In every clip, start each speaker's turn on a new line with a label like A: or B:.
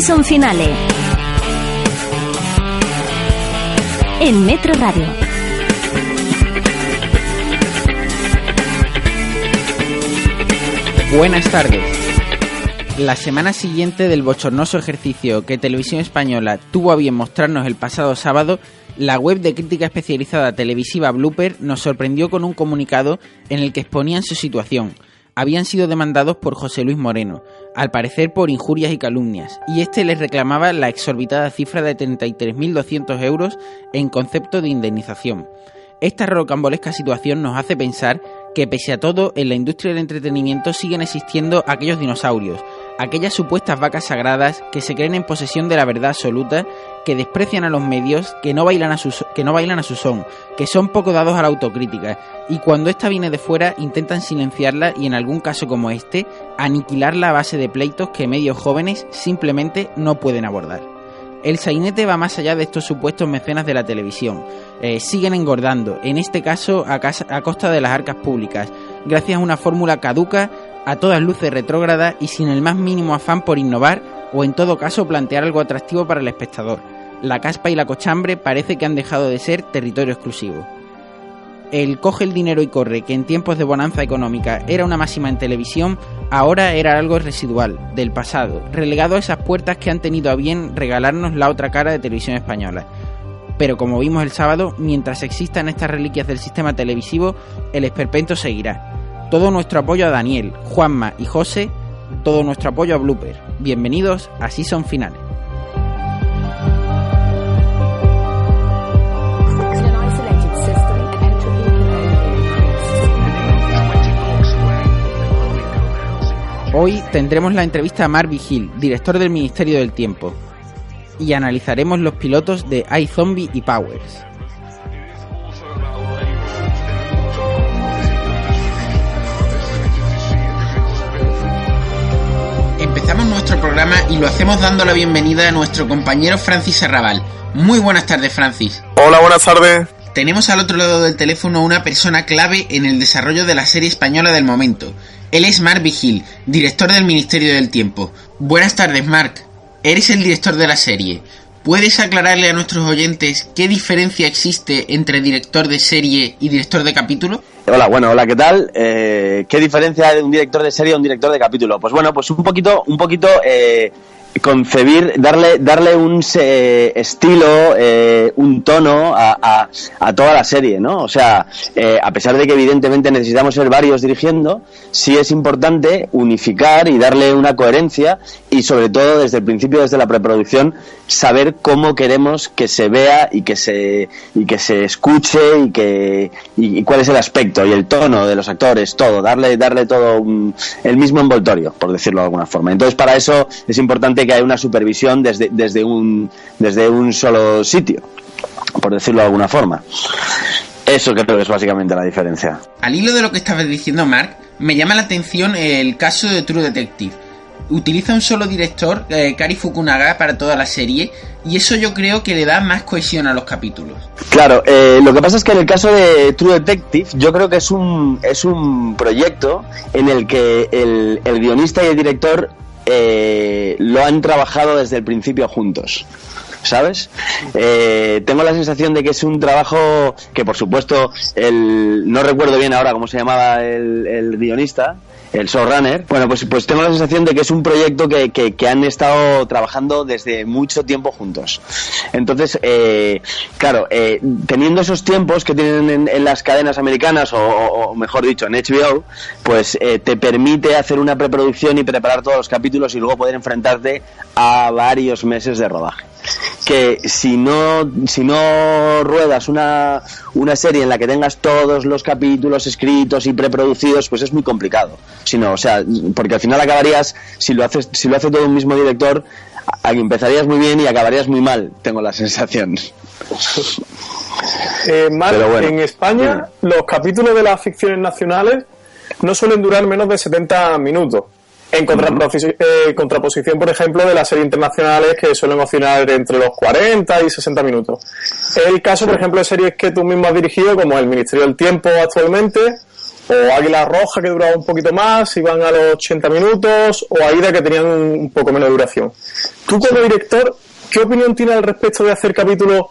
A: Season Finale. En Metro Radio.
B: Buenas tardes. La semana siguiente del bochornoso ejercicio que Televisión Española tuvo a bien mostrarnos el pasado sábado, la web de crítica especializada televisiva Blooper nos sorprendió con un comunicado en el que exponían su situación. Habían sido demandados por José Luis Moreno, al parecer por injurias y calumnias, y este les reclamaba la exorbitada cifra de 33.200 euros en concepto de indemnización. Esta rocambolesca situación nos hace pensar que pese a todo, en la industria del entretenimiento siguen existiendo aquellos dinosaurios, aquellas supuestas vacas sagradas que se creen en posesión de la verdad absoluta, que desprecian a los medios, que no bailan a su, que no bailan a su son, que son poco dados a la autocrítica, y cuando esta viene de fuera intentan silenciarla y en algún caso como este, aniquilarla a base de pleitos que medios jóvenes simplemente no pueden abordar. El sainete va más allá de estos supuestos mecenas de la televisión. Eh, siguen engordando, en este caso a, a costa de las arcas públicas, gracias a una fórmula caduca, a todas luces retrógrada y sin el más mínimo afán por innovar o en todo caso plantear algo atractivo para el espectador. La caspa y la cochambre parece que han dejado de ser territorio exclusivo el coge el dinero y corre, que en tiempos de bonanza económica era una máxima en televisión, ahora era algo residual, del pasado, relegado a esas puertas que han tenido a bien regalarnos la otra cara de televisión española. Pero como vimos el sábado, mientras existan estas reliquias del sistema televisivo, el esperpento seguirá. Todo nuestro apoyo a Daniel, Juanma y José, todo nuestro apoyo a Blooper. Bienvenidos a Season Finales. Hoy tendremos la entrevista a Mark Vigil, director del Ministerio del Tiempo, y analizaremos los pilotos de iZombie y Powers. Empezamos nuestro programa y lo hacemos dando la bienvenida a nuestro compañero Francis Arrabal. Muy buenas tardes, Francis.
C: Hola, buenas tardes.
B: Tenemos al otro lado del teléfono una persona clave en el desarrollo de la serie española del momento, él es Mark Vigil, director del Ministerio del Tiempo. Buenas tardes, Mark. Eres el director de la serie. ¿Puedes aclararle a nuestros oyentes qué diferencia existe entre director de serie y director de capítulo?
C: Hola, bueno, hola, ¿qué tal? Eh, ¿Qué diferencia hay de un director de serie a un director de capítulo? Pues bueno, pues un poquito, un poquito eh, concebir, darle, darle un eh, estilo, eh, un tono a, a, toda la serie, ¿no? O sea, eh, a pesar de que evidentemente necesitamos ser varios dirigiendo, sí es importante unificar y darle una coherencia y sobre todo desde el principio, desde la preproducción, saber cómo queremos que se vea y que se, y que se escuche y que, y, cuál es el aspecto y el tono de los actores, todo, darle, darle todo el mismo envoltorio, por decirlo de alguna forma. Entonces, para eso es importante que haya una supervisión desde, desde, un, desde un solo sitio, por decirlo de alguna forma. Eso creo que es básicamente la diferencia.
B: Al hilo de lo que estabas diciendo, Mark, me llama la atención el caso de True Detective. Utiliza un solo director, eh, Kari Fukunaga, para toda la serie, y eso yo creo que le da más cohesión a los capítulos.
C: Claro, eh, lo que pasa es que en el caso de True Detective, yo creo que es un, es un proyecto en el que el, el guionista y el director eh, lo han trabajado desde el principio juntos. ¿sabes? Eh, tengo la sensación de que es un trabajo que, por supuesto, el, no recuerdo bien ahora cómo se llamaba el, el guionista, el showrunner, bueno, pues, pues tengo la sensación de que es un proyecto que, que, han estado trabajando desde mucho tiempo juntos. Entonces, eh, claro, eh, teniendo esos tiempos que tienen en, las cadenas americanas, o, mejor dicho, en HBO, pues eh, te permite hacer una preproducción y preparar todos los capítulos y luego poder enfrentarte a varios meses de rodaje que si no, si no ruedas una, una serie en la que tengas todos los capítulos escritos y preproducidos, pues es muy complicado. Si o sea, porque al final acabarías, si lo haces, si lo hace todo un mismo director, empezarías muy bien y acabarías muy mal, tengo la sensación.
D: Eh, en España los capítulos de las ficciones nacionales no suelen durar menos de 70 minutos. En eh, contraposición, por ejemplo, de las series internacionales que suelen oscilar entre los 40 y 60 minutos. El caso, por ejemplo, de series que tú mismo has dirigido, como El Ministerio del Tiempo actualmente,
E: o Águila Roja que duraba un poquito más, iban a los 80 minutos, o Aida que tenían un poco menos duración. Tú como director, ¿qué opinión tienes al respecto de hacer capítulos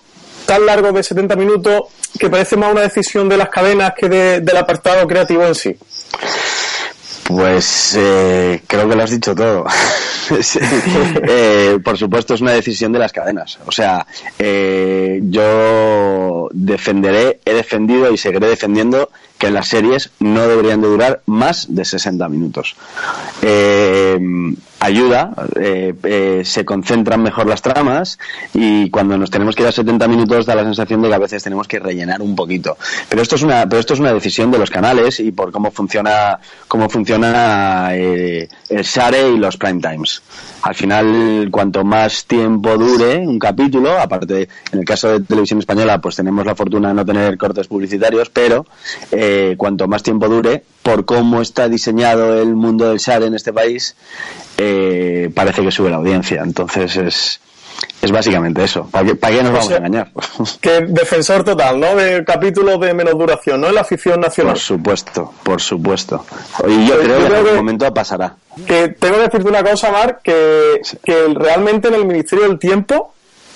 E: tan largos de 70 minutos que parece más una decisión de las cadenas que del apartado creativo en sí?
C: Pues eh, creo que lo has dicho todo. eh, por supuesto es una decisión de las cadenas. O sea, eh, yo defenderé, he defendido y seguiré defendiendo que las series no deberían de durar más de 60 minutos. Eh, ayuda, eh, eh, se concentran mejor las tramas y cuando nos tenemos que ir a 70 minutos da la sensación de que a veces tenemos que rellenar un poquito. Pero esto es una, pero esto es una decisión de los canales y por cómo funciona, cómo funciona el share y los prime times. Al final, cuanto más tiempo dure un capítulo, aparte en el caso de televisión española, pues tenemos la fortuna de no tener cortes publicitarios, pero eh, cuanto más tiempo dure, por cómo está diseñado el mundo del SAR en este país, eh, parece que sube la audiencia. Entonces es, es básicamente eso. ¿Para qué, nos vamos a engañar?
E: Que defensor total, ¿no? De capítulos de menos duración, ¿no? En la afición nacional.
C: Por supuesto, por supuesto. Y yo, pues creo, que en algún momento pasará.
E: Que tengo que decirte una cosa, Marc, que, que realmente en el Ministerio del Tiempo,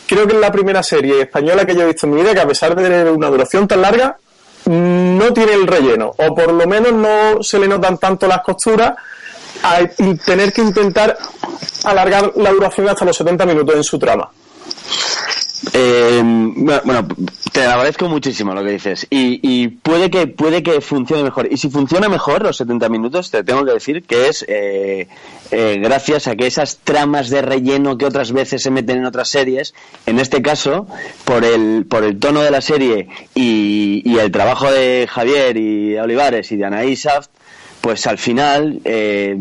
E: creo que es la primera serie española que yo he visto en mi vida que a pesar de tener una duración tan larga, no tiene el relleno, o por lo menos no se le notan tanto las costuras a tener que intentar alargar la duración hasta los 70 minutos en su trama.
C: Eh, bueno, te agradezco muchísimo lo que dices. Y, puede que puede que funcione mejor. Y si funciona mejor los 70 minutos te tengo que decir que es eh, eh, gracias a que esas tramas de relleno que otras veces se meten en otras series en este caso por el por el tono de la serie y, y el trabajo de Javier y Olivares y de Anaí pues al final, eh,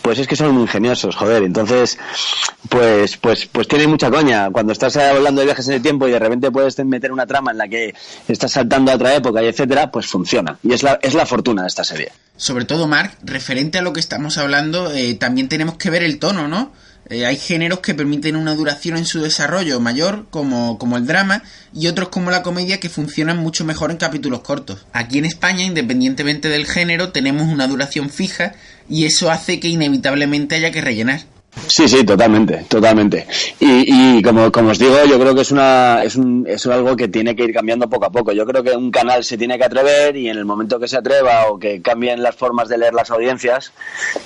C: pues es que son ingeniosos, joder. Entonces, pues, pues, pues tiene mucha coña. Cuando estás hablando de viajes en el tiempo y de repente puedes meter una trama en la que estás saltando a otra época y etcétera, pues funciona. Y es la, es la fortuna de esta serie.
F: Sobre todo, Mark, referente a lo que estamos hablando, eh, también tenemos que ver el tono, ¿no? Eh, hay géneros que permiten una duración en su desarrollo mayor, como, como el drama, y otros como la comedia que funcionan mucho mejor en capítulos cortos. Aquí en España, independientemente del género, tenemos una duración fija y eso hace que inevitablemente haya que rellenar.
C: Sí, sí, totalmente, totalmente. Y, y como, os digo, yo creo que es una es, un, es algo que tiene que ir cambiando poco a poco. Yo creo que un canal se tiene que atrever y en el momento que se atreva o que cambien las formas de leer las audiencias,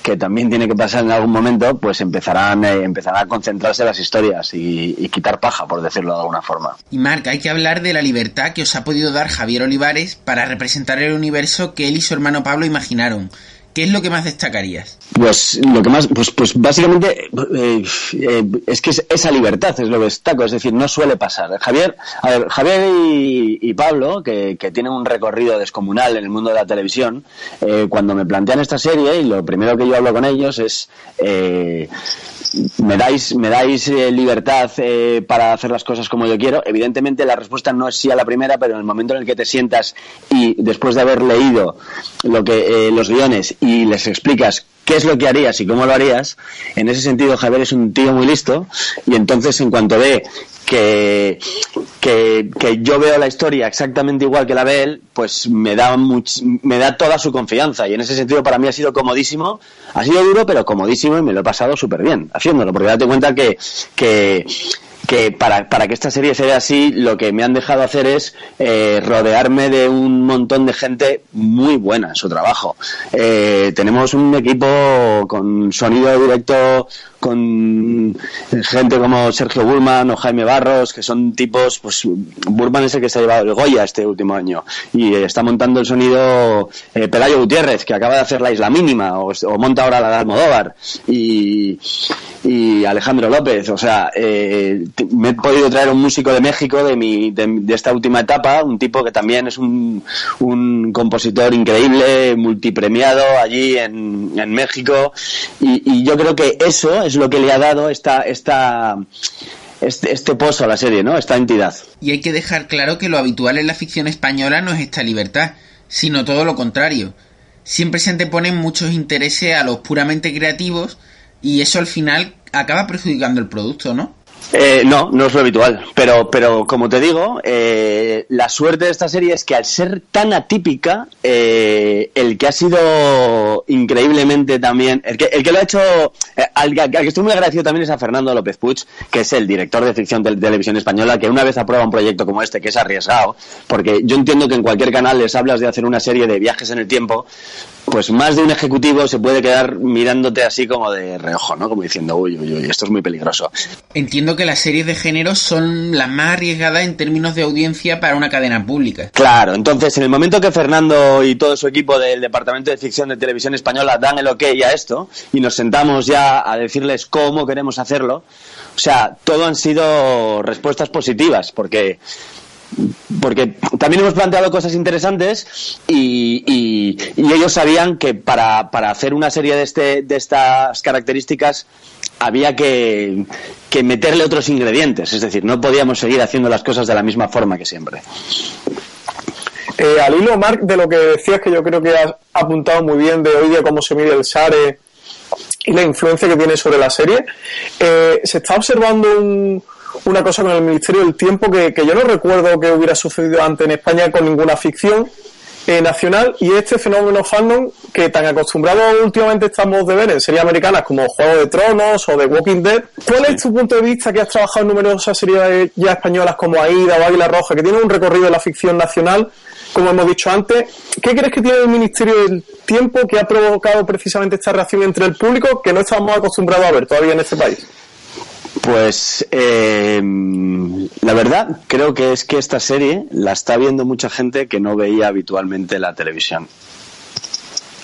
C: que también tiene que pasar en algún momento, pues empezarán, eh, empezarán a concentrarse las historias y, y, quitar paja, por decirlo de alguna forma.
F: Y Marc, hay que hablar de la libertad que os ha podido dar Javier Olivares para representar el universo que él y su hermano Pablo imaginaron. ¿Qué es lo que más destacarías?
C: Pues lo que más, pues, pues básicamente eh, eh, es que esa libertad es lo que destaco, es decir, no suele pasar. Javier, a ver, Javier y, Pablo, que, tienen un recorrido descomunal en el mundo de la televisión, eh, cuando me plantean esta serie, y lo primero que yo hablo con ellos es me dais, me dais libertad para hacer las cosas como yo quiero. Evidentemente la respuesta no es sí a la primera, pero en el momento en el que te sientas y después de haber leído lo que los guiones les explicas qué es lo que harías y cómo lo harías, en ese sentido Javier es un tío muy listo y entonces en cuanto ve que, que, yo veo la historia exactamente igual que la ve él, pues me da, me da toda su confianza. Y en ese sentido para mí ha sido comodísimo. Ha sido duro, pero comodísimo y me lo he pasado súper bien haciéndolo. Porque date cuenta que, que que para, para que esta serie sea así, lo que me han dejado hacer es eh, rodearme de un montón de gente muy buena en su trabajo. Eh, tenemos un equipo con sonido directo con gente como Sergio Burman o Jaime Barros, que son tipos, pues Burman es el que se ha llevado el Goya este último año y está montando el sonido eh, Pelayo Gutiérrez, que acaba de hacer la Isla Mínima o, monta ahora la de Almodóvar y, y Alejandro López, o sea, eh, me he podido traer un músico de México de, mi, de, esta última etapa, un tipo que también es un, un compositor increíble, multipremiado allí en, en México y yo creo que eso es lo que le ha dado esta, esta, este, este pozo a la serie, ¿no? Esta entidad.
F: Y hay que dejar claro que lo habitual en la ficción española no es esta libertad, sino todo lo contrario. Siempre se anteponen muchos intereses a los puramente creativos y eso al final acaba perjudicando el producto, ¿no?
C: Eh, no, no es lo habitual. Pero, pero como te digo, eh, la suerte de esta serie es que al ser tan atípica, eh, el que ha sido increíblemente también, el que, el que lo ha hecho, eh, al, al que estoy muy agradecido también es a Fernando López Puig, que es el director de ficción de televisión española, que una vez aprueba un proyecto como este, que es arriesgado, porque yo entiendo que en cualquier canal les hablas de hacer una serie de viajes en el tiempo, pues más de un ejecutivo se puede quedar mirándote así como de reojo, ¿no? Como diciendo, uy, uy, uy, esto es muy peligroso.
F: Entiendo que las series de género son las más arriesgadas en términos de audiencia para una cadena pública.
C: Claro, entonces en el momento que Fernando y todo su equipo del Departamento de Ficción de Televisión Española dan el ok a esto y nos sentamos ya a decirles cómo queremos hacerlo, o sea, todo han sido respuestas positivas, porque porque también hemos planteado cosas interesantes y, ellos sabían que para, para hacer una serie de, este, de estas características había que, meterle otros ingredientes, es decir, no podíamos seguir haciendo las cosas de la misma forma que siempre.
E: Eh, al hilo, Marc, de lo que decías, que yo creo que has apuntado muy bien de hoy día cómo se mide el SARE y la influencia que tiene sobre la serie, eh, se está observando un- una cosa con el Ministerio del Tiempo que, que yo no recuerdo que hubiera sucedido antes en España con ninguna ficción eh, nacional y este fenómeno fandom que tan acostumbrados últimamente estamos de ver en series americanas como Juego de Tronos o The Walking Dead. ¿Cuál es tu punto de vista que has trabajado en numerosas series ya españolas como Aida o Águila Roja que tienen un recorrido en la ficción nacional? Como hemos dicho antes, ¿qué crees que tiene el Ministerio del Tiempo que ha provocado precisamente esta reacción entre el público que no estamos acostumbrados a ver todavía en este país?
C: Pues eh, la verdad creo que es que esta serie la está viendo mucha gente que no veía habitualmente la televisión.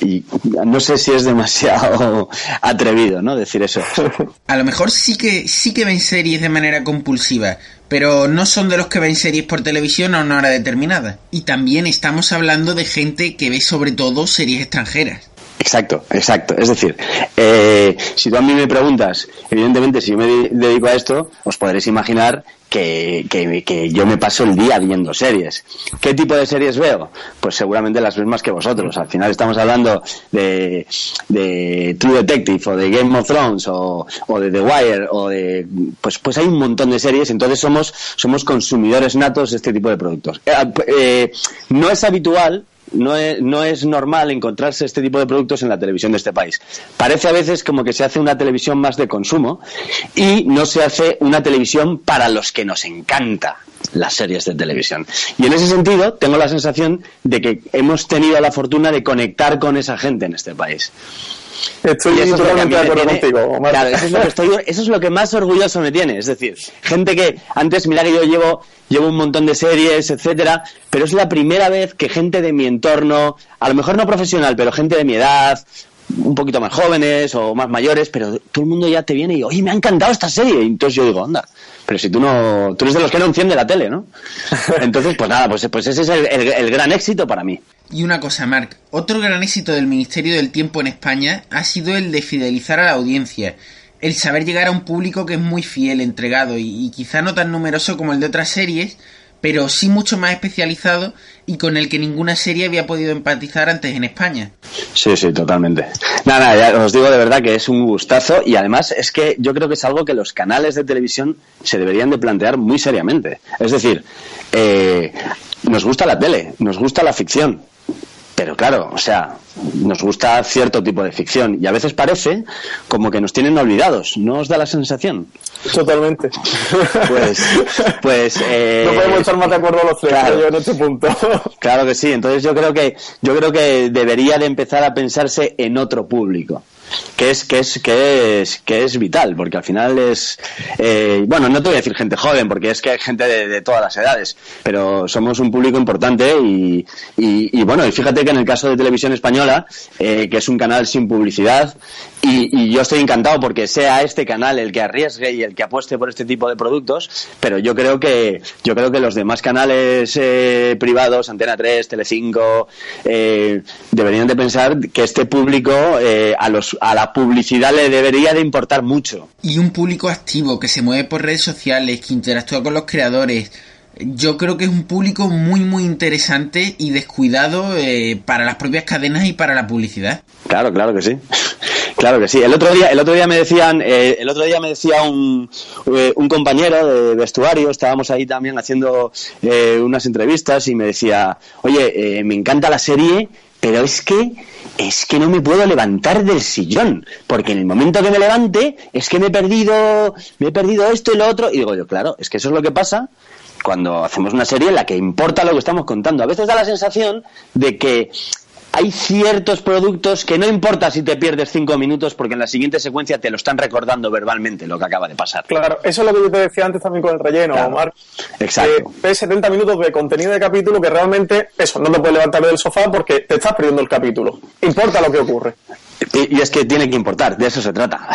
C: Y no sé si es demasiado atrevido, ¿no? Decir eso.
F: A lo mejor sí que sí que ven series de manera compulsiva, pero no son de los que ven series por televisión a una hora determinada. Y también estamos hablando de gente que ve sobre todo series extranjeras.
C: Exacto, exacto. Es decir, eh, si tú a mí me preguntas, evidentemente, si yo me de- dedico a esto, os podréis imaginar que, que- que yo me paso el día viendo series. ¿Qué tipo de series veo? Pues seguramente las mismas que vosotros. Al final estamos hablando de, de True Detective o de Game of Thrones o, o de The Wire o de... Pues, pues hay un montón de series, entonces somos, somos consumidores natos de este tipo de productos. Eh, eh, no es habitual no es, no es normal encontrarse este tipo de productos en la televisión de este país. Parece a veces como que se hace una televisión más de consumo y no se hace una televisión para los que nos encanta las series de televisión. Y en ese sentido tengo la sensación de que hemos tenido la fortuna de conectar con esa gente en este país.
E: Estoy
C: es
E: totalmente de acuerdo
C: tiene-
E: contigo, Omar.
C: Claro, eso es, lo que estoy, eso es lo que más orgulloso me tiene. Es decir, gente que antes, mira que yo llevo, llevo un montón de series, etcétera, pero es la primera vez que gente de mi entorno, a lo mejor no profesional, pero gente de mi edad, un poquito más jóvenes o más mayores, pero todo el mundo ya te viene y, oye, me ha encantado esta serie. Y entonces yo digo, anda, pero si tú no, tú eres de los que no enciende la tele, ¿no? Entonces, pues nada, pues, pues ese es el- el- el gran éxito para mí.
F: Y una cosa, Marc, otro gran éxito del Ministerio del Tiempo en España ha sido el de fidelizar a la audiencia, el saber llegar a un público que es muy fiel, entregado y, y quizá no tan numeroso como el de otras series, pero sí mucho más especializado y con el que ninguna serie había podido empatizar antes en España.
C: Sí, sí, totalmente. Nada, nada, ya os digo de verdad que es un gustazo y además es que yo creo que es algo que los canales de televisión se deberían de plantear muy seriamente. Es decir, eh, nos gusta la tele, nos gusta la ficción, pero claro, o sea, nos gusta cierto tipo de ficción y a veces parece como que nos tienen olvidados, ¿no os da la sensación?
E: Totalmente.
C: Pues, pues, eh,
E: no podemos estar más de acuerdo los tres
C: claro.
E: yo en este punto.
C: Claro que sí, entonces yo creo que yo creo que debería de empezar a pensarse en otro público, que es que es que es que es vital, porque al final es eh, bueno, no te voy a decir gente joven, porque es que hay gente de, de todas las edades, pero somos un público importante y, y, bueno, y fíjate que en el caso de Televisión Española, eh, que es un canal sin publicidad, y, y yo estoy encantado porque sea este canal el que arriesgue y el que apueste por este tipo de productos, pero yo creo que yo creo que los demás canales eh, privados, Antena 3, Telecinco, eh, deberían de pensar que este público eh, a los a la publicidad le debería de importar mucho.
F: Y un público activo que se mueve por redes sociales, que interactúa con los creadores. Yo creo que es un público muy muy interesante y descuidado eh, para las propias cadenas y para la publicidad.
C: Claro, claro que sí. Claro que sí. El otro día, el otro día me decían, eh, el otro día me decía un, eh, un compañero de vestuario, estábamos ahí también haciendo eh, unas entrevistas y me decía, oye, me encanta la serie, pero es que es que no me puedo levantar del sillón, porque en el momento que me levante es que me he perdido, me he perdido esto y lo otro y digo yo, claro, es que eso es lo que pasa cuando hacemos una serie en la que importa lo que estamos contando. A veces da la sensación de que hay ciertos productos que no importa si te pierdes cinco minutos porque en la siguiente secuencia te lo están recordando verbalmente lo que acaba de pasar.
E: Claro, eso es lo que yo te decía antes también con el relleno, Omar.
C: Exacto.
E: Que 70 minutos de contenido de capítulo que realmente, eso, no te puedes levantar del sofá porque te estás perdiendo el capítulo. Importa lo que ocurre.
C: Y, y es que tiene que importar, de eso se trata.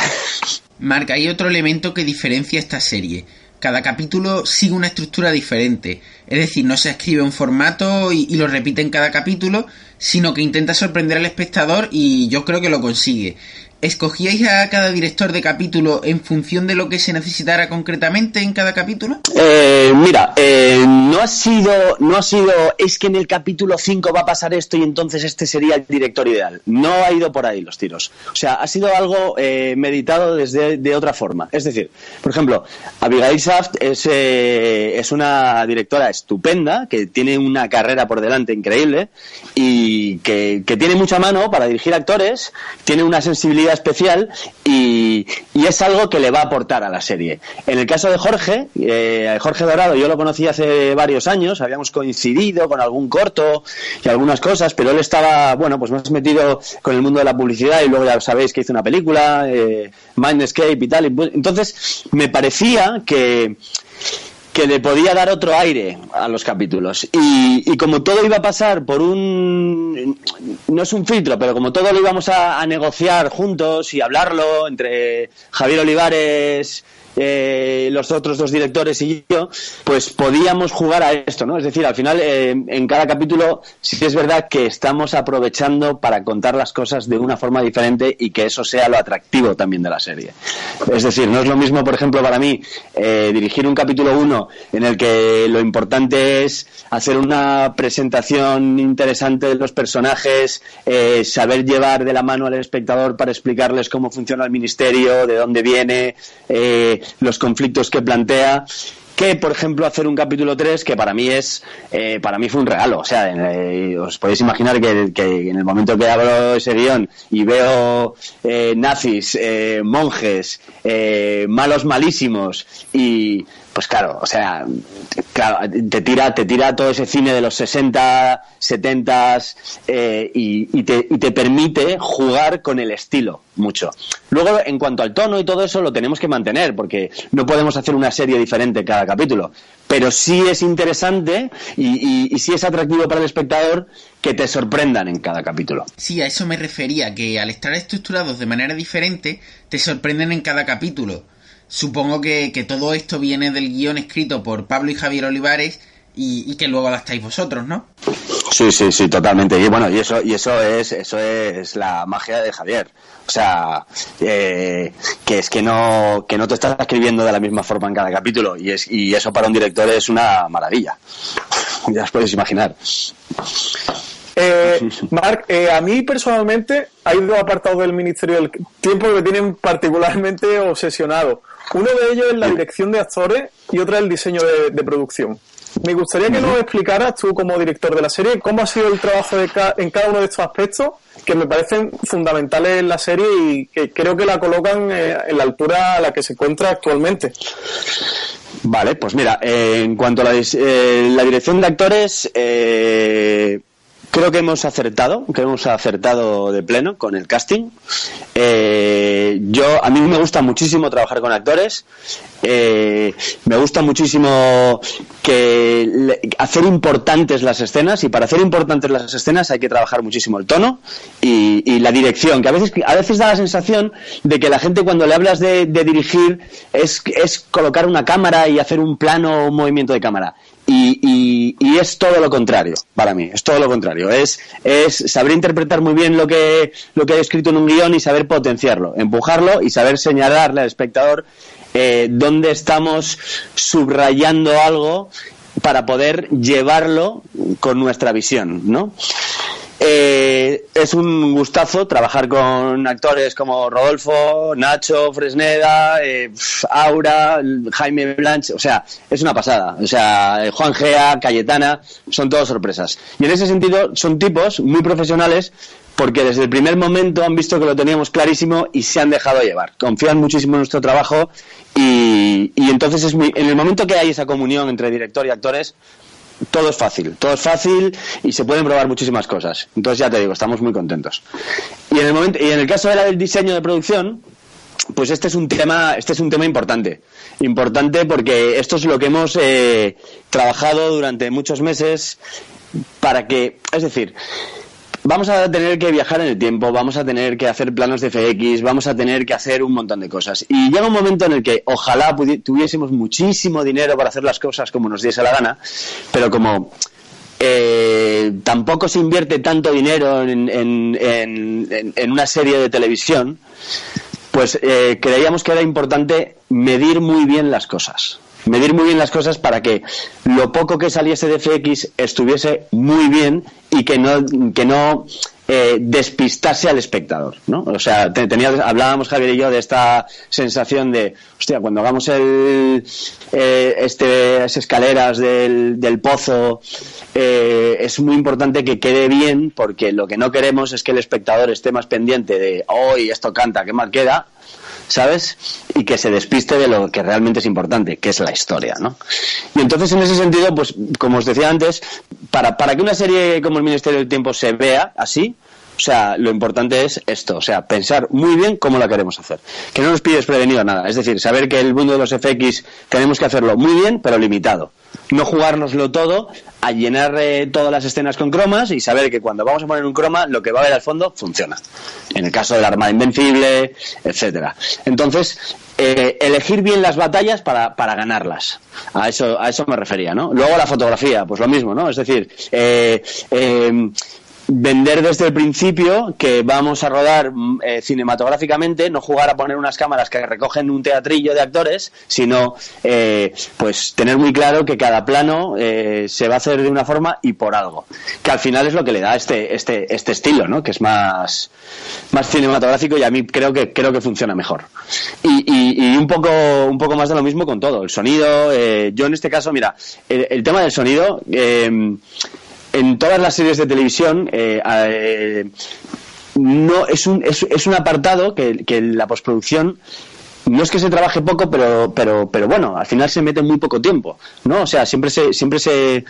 F: Marca, hay otro elemento que diferencia esta serie cada capítulo sigue una estructura diferente. Es decir, no se escribe un formato y, lo repite en cada capítulo, sino que intenta sorprender al espectador y yo creo que lo consigue. ¿Escogíais a cada director de capítulo en función de lo que se necesitara concretamente en cada capítulo?
C: Eh, mira, eh, no ha sido, no ha sido, es que en el capítulo 5 va a pasar esto y entonces este sería el director ideal. No ha ido por ahí los tiros. O sea, ha sido algo eh, meditado desde de otra forma. Es decir, por ejemplo, Abigail Saft es, es una directora estupenda que tiene una carrera por delante increíble y que, que tiene mucha mano para dirigir actores, tiene una sensibilidad especial y, es algo que le va a aportar a la serie. En el caso de Jorge, eh, Jorge Dorado, yo lo conocí hace varios años, habíamos coincidido con algún corto y algunas cosas, pero él estaba, bueno, pues más metido con el mundo de la publicidad y luego ya sabéis que hizo una película, eh, Mindscape y tal. Entonces, me parecía que que le podía dar otro aire a los capítulos. Y, como todo iba a pasar por un... no es un filtro, pero como todo lo íbamos a negociar juntos y hablarlo entre Javier Olivares, eh, los otros dos directores y yo, pues podíamos jugar a esto, ¿no? Es decir, al final, eh, en cada capítulo sí es verdad que estamos aprovechando para contar las cosas de una forma diferente y que eso sea lo atractivo también de la serie. Es decir, no es lo mismo, por ejemplo, para mí, eh, dirigir un capítulo 1 en el que lo importante es hacer una presentación interesante de los personajes, saber llevar de la mano al espectador para explicarles cómo funciona el ministerio, de dónde viene, los conflictos que plantea que, por ejemplo, hacer un capítulo 3 que para mí es, eh, para mí fue un regalo. O sea, eh, os podéis imaginar que, en el momento que abro ese guion y veo eh, nazis, monjes, malos malísimos y pues claro, o sea, te tira, te tira todo ese cine de los 60, 70 eh, y, te, y te permite jugar con el estilo mucho. Luego, en cuanto al tono y todo eso, lo tenemos que mantener, porque no podemos hacer una serie diferente cada capítulo. Pero sí es interesante y, y sí es atractivo para el espectador que te sorprendan en cada capítulo.
F: Sí, a eso me refería, que al estar estructurados de manera diferente, te sorprenden en cada capítulo Supongo que, todo esto viene del guion escrito por Pablo y Javier Olivares y, que luego adaptáis vosotros, ¿no?
C: Sí, sí, sí, totalmente. Y bueno, y eso, y eso es, eso es la magia de Javier. O sea, eh, que es que no, que no te estás escribiendo de la misma forma en cada capítulo. Y es, y eso para un director es una maravilla. Ya os podéis imaginar.
E: Eh, Marc, eh, a mí personalmente hay dos apartados del Ministerio del Tiempo que me tienen particularmente obsesionado. Uno de ellos es la dirección de actores y otra el diseño de, producción. Me gustaría que nos explicaras tú como director de la serie cómo ha sido el trabajo de en cada uno de estos aspectos que me parecen fundamentales en la serie y que creo que la colocan eh, en la altura a la que se encuentra actualmente.
C: Vale, pues mira, en cuanto a la, la dirección de actores, eh, creo que hemos acertado, que hemos acertado de pleno con el casting. Eh, yo a mí me gusta muchísimo trabajar con actores. Eh, me gusta muchísimo que hacer importantes las escenas y para hacer importantes las escenas hay que trabajar muchísimo el tono y, la dirección. Que a veces a veces da la sensación de que la gente cuando le hablas de, dirigir es, es colocar una cámara y hacer un plano o un movimiento de cámara. Y, es todo lo contrario para mí, es todo lo contrario. Es, es saber interpretar muy bien lo que, lo que he escrito en un guion y saber potenciarlo, empujarlo y saber señalarle al espectador eh, dónde estamos subrayando algo para poder llevarlo con nuestra visión, ¿no? Eh, es un gustazo trabajar con actores como Rodolfo, Nacho, Fresneda, eh, Aura, Jaime Blanche, o sea, es una pasada. O sea, Juan Gea, Cayetana, son todas sorpresas. Y en ese sentido son tipos muy profesionales porque desde el primer momento han visto que lo teníamos clarísimo y se han dejado llevar. Confían muchísimo en nuestro trabajo y, entonces es en el momento que hay esa comunión entre director y actores, todo es fácil, todo es fácil y se pueden probar muchísimas cosas. Entonces ya te digo, estamos muy contentos. Y en el momento, y en el caso de la del diseño de producción, pues este es un tema, este es un tema importante, importante porque esto es lo que hemos eh, trabajado durante muchos meses para que, es decir, vamos a tener que viajar en el tiempo, vamos a tener que hacer planos de FX, vamos a tener que hacer un montón de cosas. Y llega un momento en el que ojalá tuviésemos muchísimo dinero para hacer las cosas como nos diese la gana, pero como eh, tampoco se invierte tanto dinero en, una serie de televisión, pues eh, creíamos que era importante medir muy bien las cosas medir muy bien las cosas para que lo poco que saliese de FX estuviese muy bien y que no, que no eh, despistase al espectador, ¿no? O sea, tenía, hablábamos Javier y yo de esta sensación de, hostia, cuando hagamos el, eh, este, escaleras del, del pozo, eh, es muy importante que quede bien porque lo que no queremos es que el espectador esté más pendiente de, hoy esto canta, qué mal queda, ¿sabes? Y que se despiste de lo que realmente es importante, que es la historia, ¿no? Y entonces, en ese sentido, pues, como os decía antes, para, para que una serie como El Ministerio del Tiempo se vea así, o sea, lo importante es esto, o sea, pensar muy bien cómo la queremos hacer. Que no nos pides prevenido nada, es decir, saber que el mundo de los FX tenemos que hacerlo muy bien, pero limitado. No jugárnoslo todo a llenar eh, todas las escenas con cromas y saber que cuando vamos a poner un croma, lo que va a ver al fondo funciona. En el caso del Armada Invencible, etcétera. Entonces, eh, elegir bien las batallas para, para ganarlas. A eso, a eso me refería, ¿no? Luego la fotografía, pues lo mismo, ¿no? Es decir, eh, vender desde el principio que vamos a rodar mm, eh, cinematográficamente, no jugar a poner unas cámaras que recogen un teatrillo de actores, sino eh, pues tener muy claro que cada plano eh, se va a hacer de una forma y por algo, que al final es lo que le da este este este estilo, ¿no? Que es más más cinematográfico y a mí creo que creo que funciona mejor. Y, y, un poco un poco más de lo mismo con todo, el sonido. yo en este caso, mira, el, el tema del sonido en todas las series de televisión eh, eh, no es un, es, un apartado que, que la postproducción no es que se trabaje poco, pero, pero, pero bueno, al final se mete muy poco tiempo, ¿no? O sea, siempre se, siempre se,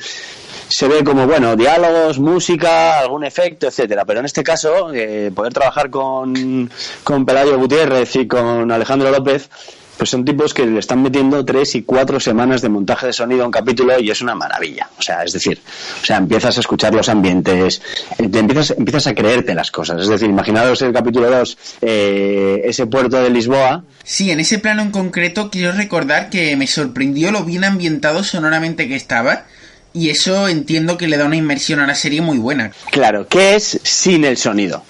C: se ve como, bueno, diálogos, música, algún efecto, etcétera. Pero en este caso, eh, poder trabajar con, con Pelayo Gutiérrez y con Alejandro López, pues son tipos que le están metiendo tres y cuatro semanas de montaje de sonido a un capítulo y es una maravilla. O sea, es decir, o sea, empiezas a escuchar los ambientes, eh, empiezas, empiezas a creerte las cosas. Es decir, imaginaros el capítulo 2, eh, ese puerto de Lisboa.
B: Sí, en ese plano en concreto quiero recordar que me sorprendió lo bien ambientado sonoramente que estaba. Y eso entiendo que le da una inmersión a la serie muy buena.
C: Claro, ¿qué es sin el sonido?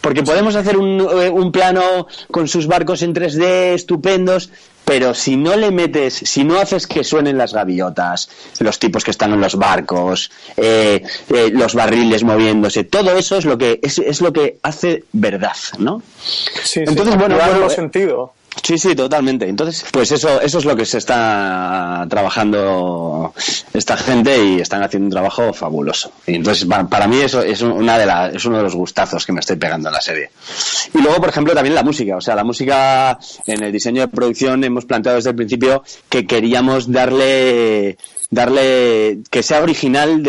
C: Porque podemos hacer un, eh, un plano con sus barcos en 3D estupendos, pero si no le metes, si no haces que suenen las gaviotas, los tipos que están en los barcos, eh, eh, los barriles moviéndose, todo eso es lo que es, es lo que hace verdad, ¿no?
D: Sí, Entonces, bueno, bueno, sentido.
C: Sí, sí, totalmente. Entonces, pues eso, eso es lo que se está trabajando esta gente y están haciendo un trabajo fabuloso. Y entonces, para, mí eso es una de es uno de los gustazos que me estoy pegando en la serie. Y luego, por ejemplo, también la música. O sea, la música en el diseño de producción hemos planteado desde el principio que queríamos darle darle que sea original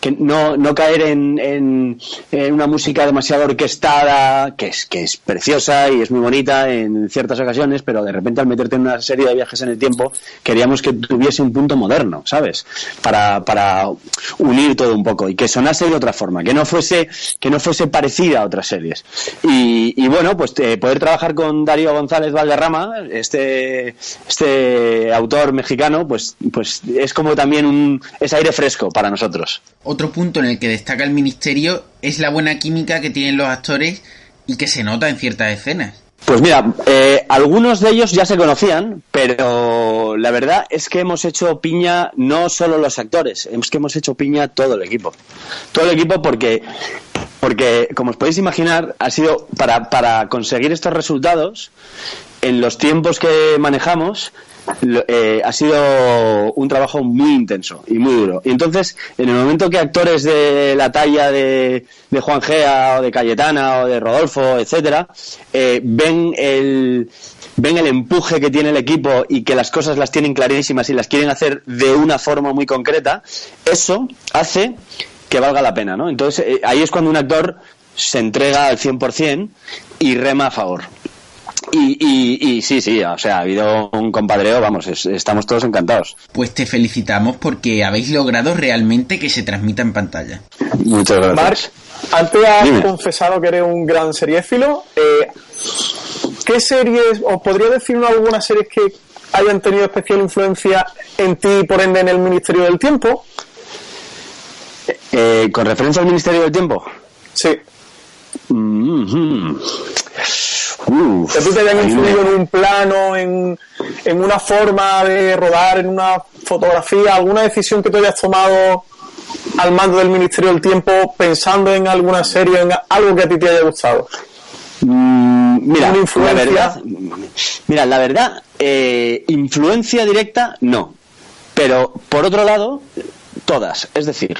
C: que no, no caer en, en, una música demasiado orquestada, que es, que es preciosa y es muy bonita en ciertas ocasiones, pero de repente al meterte en una serie de viajes en el tiempo, queríamos que tuviese un punto moderno, ¿sabes? Para, para unir todo un poco y que sonase de otra forma, que no fuese, que no fuese parecida a otras series. Y, y bueno, pues eh, poder trabajar con Darío González Valderrama, este, este autor mexicano, pues, pues es como también un, es aire fresco para nosotros.
B: Otro punto en el que destaca el ministerio es la buena química que tienen los actores y que se nota en ciertas escenas.
C: Pues mira, eh, algunos de ellos ya se conocían, pero la verdad es que hemos hecho piña no solo los actores, es que hemos hecho piña todo el equipo. Todo el equipo porque porque como os podéis imaginar, ha sido para, para conseguir estos resultados, en los tiempos que manejamos, eh, ha sido un trabajo muy intenso y muy duro. Y entonces, en el momento que actores de la talla de, de Juan Gea o de Cayetana o de Rodolfo, etcétera, eh, ven el ven el empuje que tiene el equipo y que las cosas las tienen clarísimas y las quieren hacer de una forma muy concreta, eso hace que valga la pena, ¿no? Entonces, eh, ahí es cuando un actor se entrega al 100% y rema a favor. Y, y, sí, sí, o sea, ha habido un compadreo, vamos, estamos todos encantados.
F: Pues te felicitamos porque habéis logrado realmente que se transmita en pantalla.
C: Muchas gracias.
E: Marc, antes has confesado que eres un gran seriéfilo. Eh, ¿Qué series, o podría decirnos algunas series que hayan tenido especial influencia en ti y por ende en el Ministerio del Tiempo?
C: Eh, ¿Con referencia al Ministerio del Tiempo?
E: Sí. Que tú te hayan influido en un plano, en, en una forma de rodar, en una fotografía, alguna decisión que tú hayas tomado al mando del Ministerio del Tiempo pensando en alguna serie, en algo que a ti te haya gustado.
C: Mm, mira, la verdad, mira, la verdad, eh, influencia directa no, pero por otro lado, todas, es decir,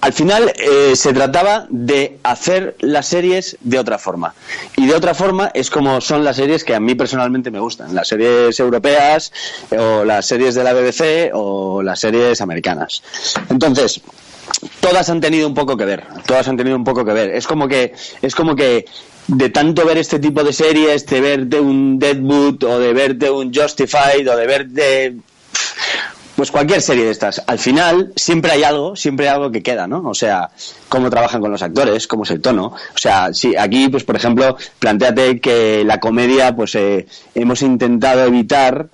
C: al final eh, se trataba de hacer las series de otra forma. Y de otra forma es como son las series que a mí personalmente me gustan. Las series europeas o las series de la BBC o las series americanas. Entonces, todas han tenido un poco que ver. Todas han tenido un poco que ver. Es como que, es como que de tanto ver este tipo de series, de verte un Deadwood o de verte un Justified o de verte pues cualquier serie de estas. Al final siempre hay algo, siempre hay algo que queda, ¿no? O sea, cómo trabajan con los actores, cómo es el tono. O sea, sí, aquí, pues por ejemplo, planteate que la comedia, pues eh, hemos intentado evitar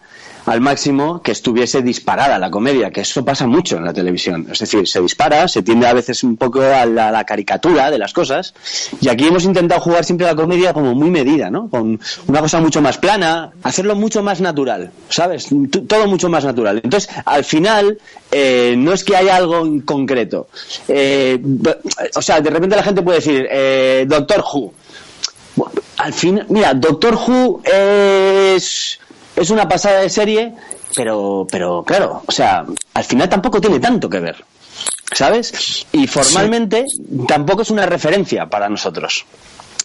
C: al máximo que estuviese disparada la comedia, que eso pasa mucho en la televisión. Es decir, se dispara, se tiende a veces un poco a la, caricatura de las cosas, y aquí hemos intentado jugar siempre la comedia como muy medida, ¿no? Con una cosa mucho más plana, hacerlo mucho más natural, ¿sabes? todo mucho más natural. Entonces, al final, eh, no es que haya algo en concreto. Eh, o sea, de repente la gente puede decir, eh, Doctor Who. Al final, mira, Doctor Who es es una pasada de serie, pero, pero claro, o sea, al final tampoco tiene tanto que ver, ¿sabes? Y formalmente tampoco es una referencia para nosotros.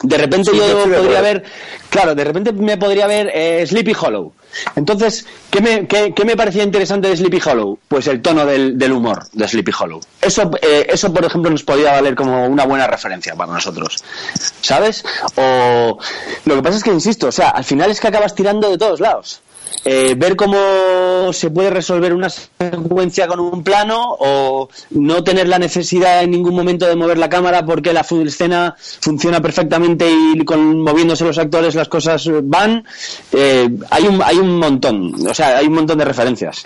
C: De repente yo podría ver, claro, de repente me podría ver eh, Sleepy Hollow. Entonces, ¿qué me, parecía interesante de Sleepy Hollow? Pues el tono del, humor de Sleepy Hollow. Eso, eh, eso, por ejemplo, nos podría valer como una buena referencia para nosotros. ¿Sabes? O lo que pasa es que, insisto, o sea, al final es que acabas tirando de todos lados. Eh, ver cómo se puede resolver una secuencia con un plano o no tener la necesidad en ningún momento de mover la cámara porque la escena funciona perfectamente y con moviéndose los actores las cosas van. Eh, hay, un, hay un montón, o sea, hay un montón de referencias,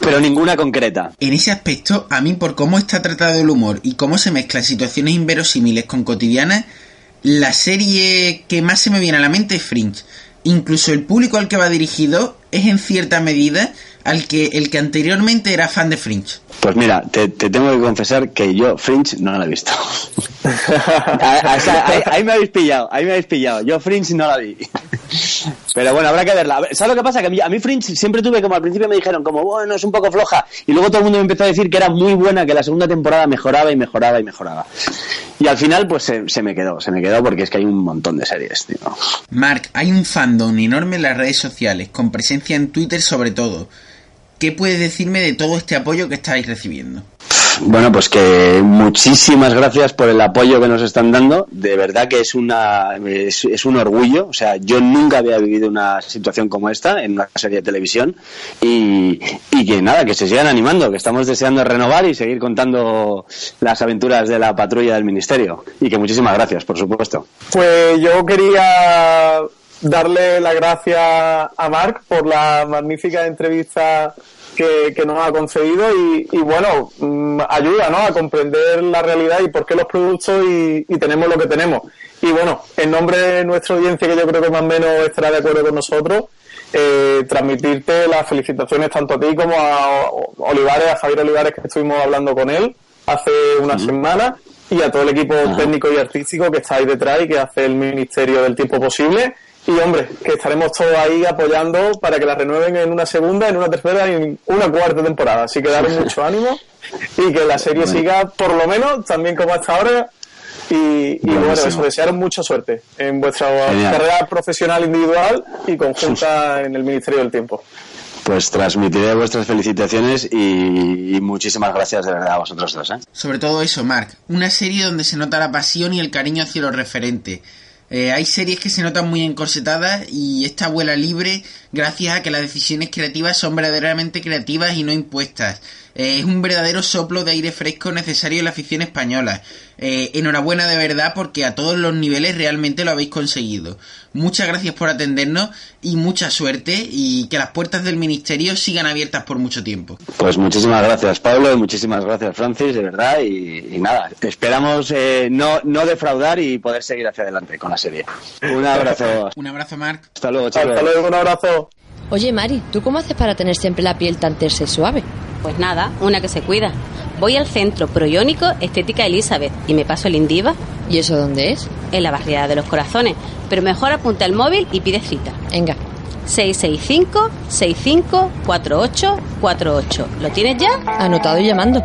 C: pero ninguna concreta.
F: En ese aspecto, a mí por cómo está tratado el humor y cómo se mezclan situaciones inverosímiles con cotidianas, la serie que más se me viene a la mente es Fringe incluso el público al que va dirigido es en cierta medida al que el que anteriormente era fan de Fringe.
C: Pues mira, te, tengo que confesar que yo Fringe no la he visto. ahí, me habéis pillado, ahí me habéis pillado. Yo Fringe no la vi. Pero bueno, habrá que verla. ¿Sabes lo que pasa? Que a mí Fringe siempre tuve como al principio me dijeron como, bueno, es un poco floja. Y luego todo el mundo me empezó a decir que era muy buena, que la segunda temporada mejoraba y mejoraba y mejoraba. Y al final pues se, me quedó, se me quedó porque es que hay un montón de series, tío.
F: Mark, hay un fandom enorme en las redes sociales, con presencia en Twitter sobre todo. ¿Qué puedes decirme de todo este apoyo que estáis recibiendo?
C: Bueno, pues que muchísimas gracias por el apoyo que nos están dando. De verdad que es una es, un orgullo. O sea, yo nunca había vivido una situación como esta en una serie de televisión y, y que nada, que se sigan animando, que estamos deseando renovar y seguir contando las aventuras de la patrulla del ministerio. Y que muchísimas gracias, por supuesto.
E: Pues yo quería darle las gracias a Marc por la magnífica entrevista que, nos ha concedido y, bueno, mm, ayuda ¿no? a comprender la realidad y por qué los productos y, tenemos lo que tenemos. Y bueno, en nombre de nuestra audiencia, que yo creo que más o menos estará de acuerdo con nosotros, eh, transmitirte las felicitaciones tanto a ti como a Olivares, a Javier Olivares, que estuvimos hablando con él hace una semana
D: y a todo el equipo técnico y artístico que está ahí detrás y que hace el Ministerio del Tiempo Posible. Y hombre, que estaremos todos ahí apoyando para que la renueven en una segunda, en una tercera y en una cuarta temporada. Así que daros mucho ánimo y que la serie siga por lo menos también como hasta ahora. Y, y bueno, eso, desearos mucha suerte en vuestra carrera profesional individual y conjunta en el Ministerio del Tiempo.
C: Pues transmitiré vuestras felicitaciones y, muchísimas gracias de verdad a vosotros dos. ¿eh?
B: Sobre todo eso, Marc. Una serie donde se nota la pasión y el cariño hacia los referentes. Eh, hay series que se notan muy encorsetadas y esta vuela libre gracias a que las decisiones creativas son verdaderamente creativas y no impuestas. Eh, es un verdadero soplo de aire fresco necesario en la afición española. Eh, enhorabuena de verdad porque a todos los niveles realmente lo habéis conseguido. Muchas gracias por atendernos y mucha suerte y que las puertas del ministerio sigan abiertas por mucho tiempo.
C: Pues muchísimas gracias Pablo y muchísimas gracias Francis, de verdad. Y, nada, esperamos eh, no, no defraudar y poder seguir hacia adelante con la serie. Un abrazo.
B: un abrazo Marc.
C: Hasta luego, chicos.
D: Hasta luego, un abrazo.
G: Oye Mari, ¿tú cómo haces para tener siempre la piel tan tersa y suave?
H: Pues nada, una que se cuida. Voy al centro proiónico Estética Elizabeth y me paso el Indiva.
G: ¿Y eso dónde es?
H: En la barriada de los corazones. Pero mejor apunta el móvil y pide cita.
G: Venga,
H: 665-654848. ¿Lo tienes ya?
G: anotado y llamando.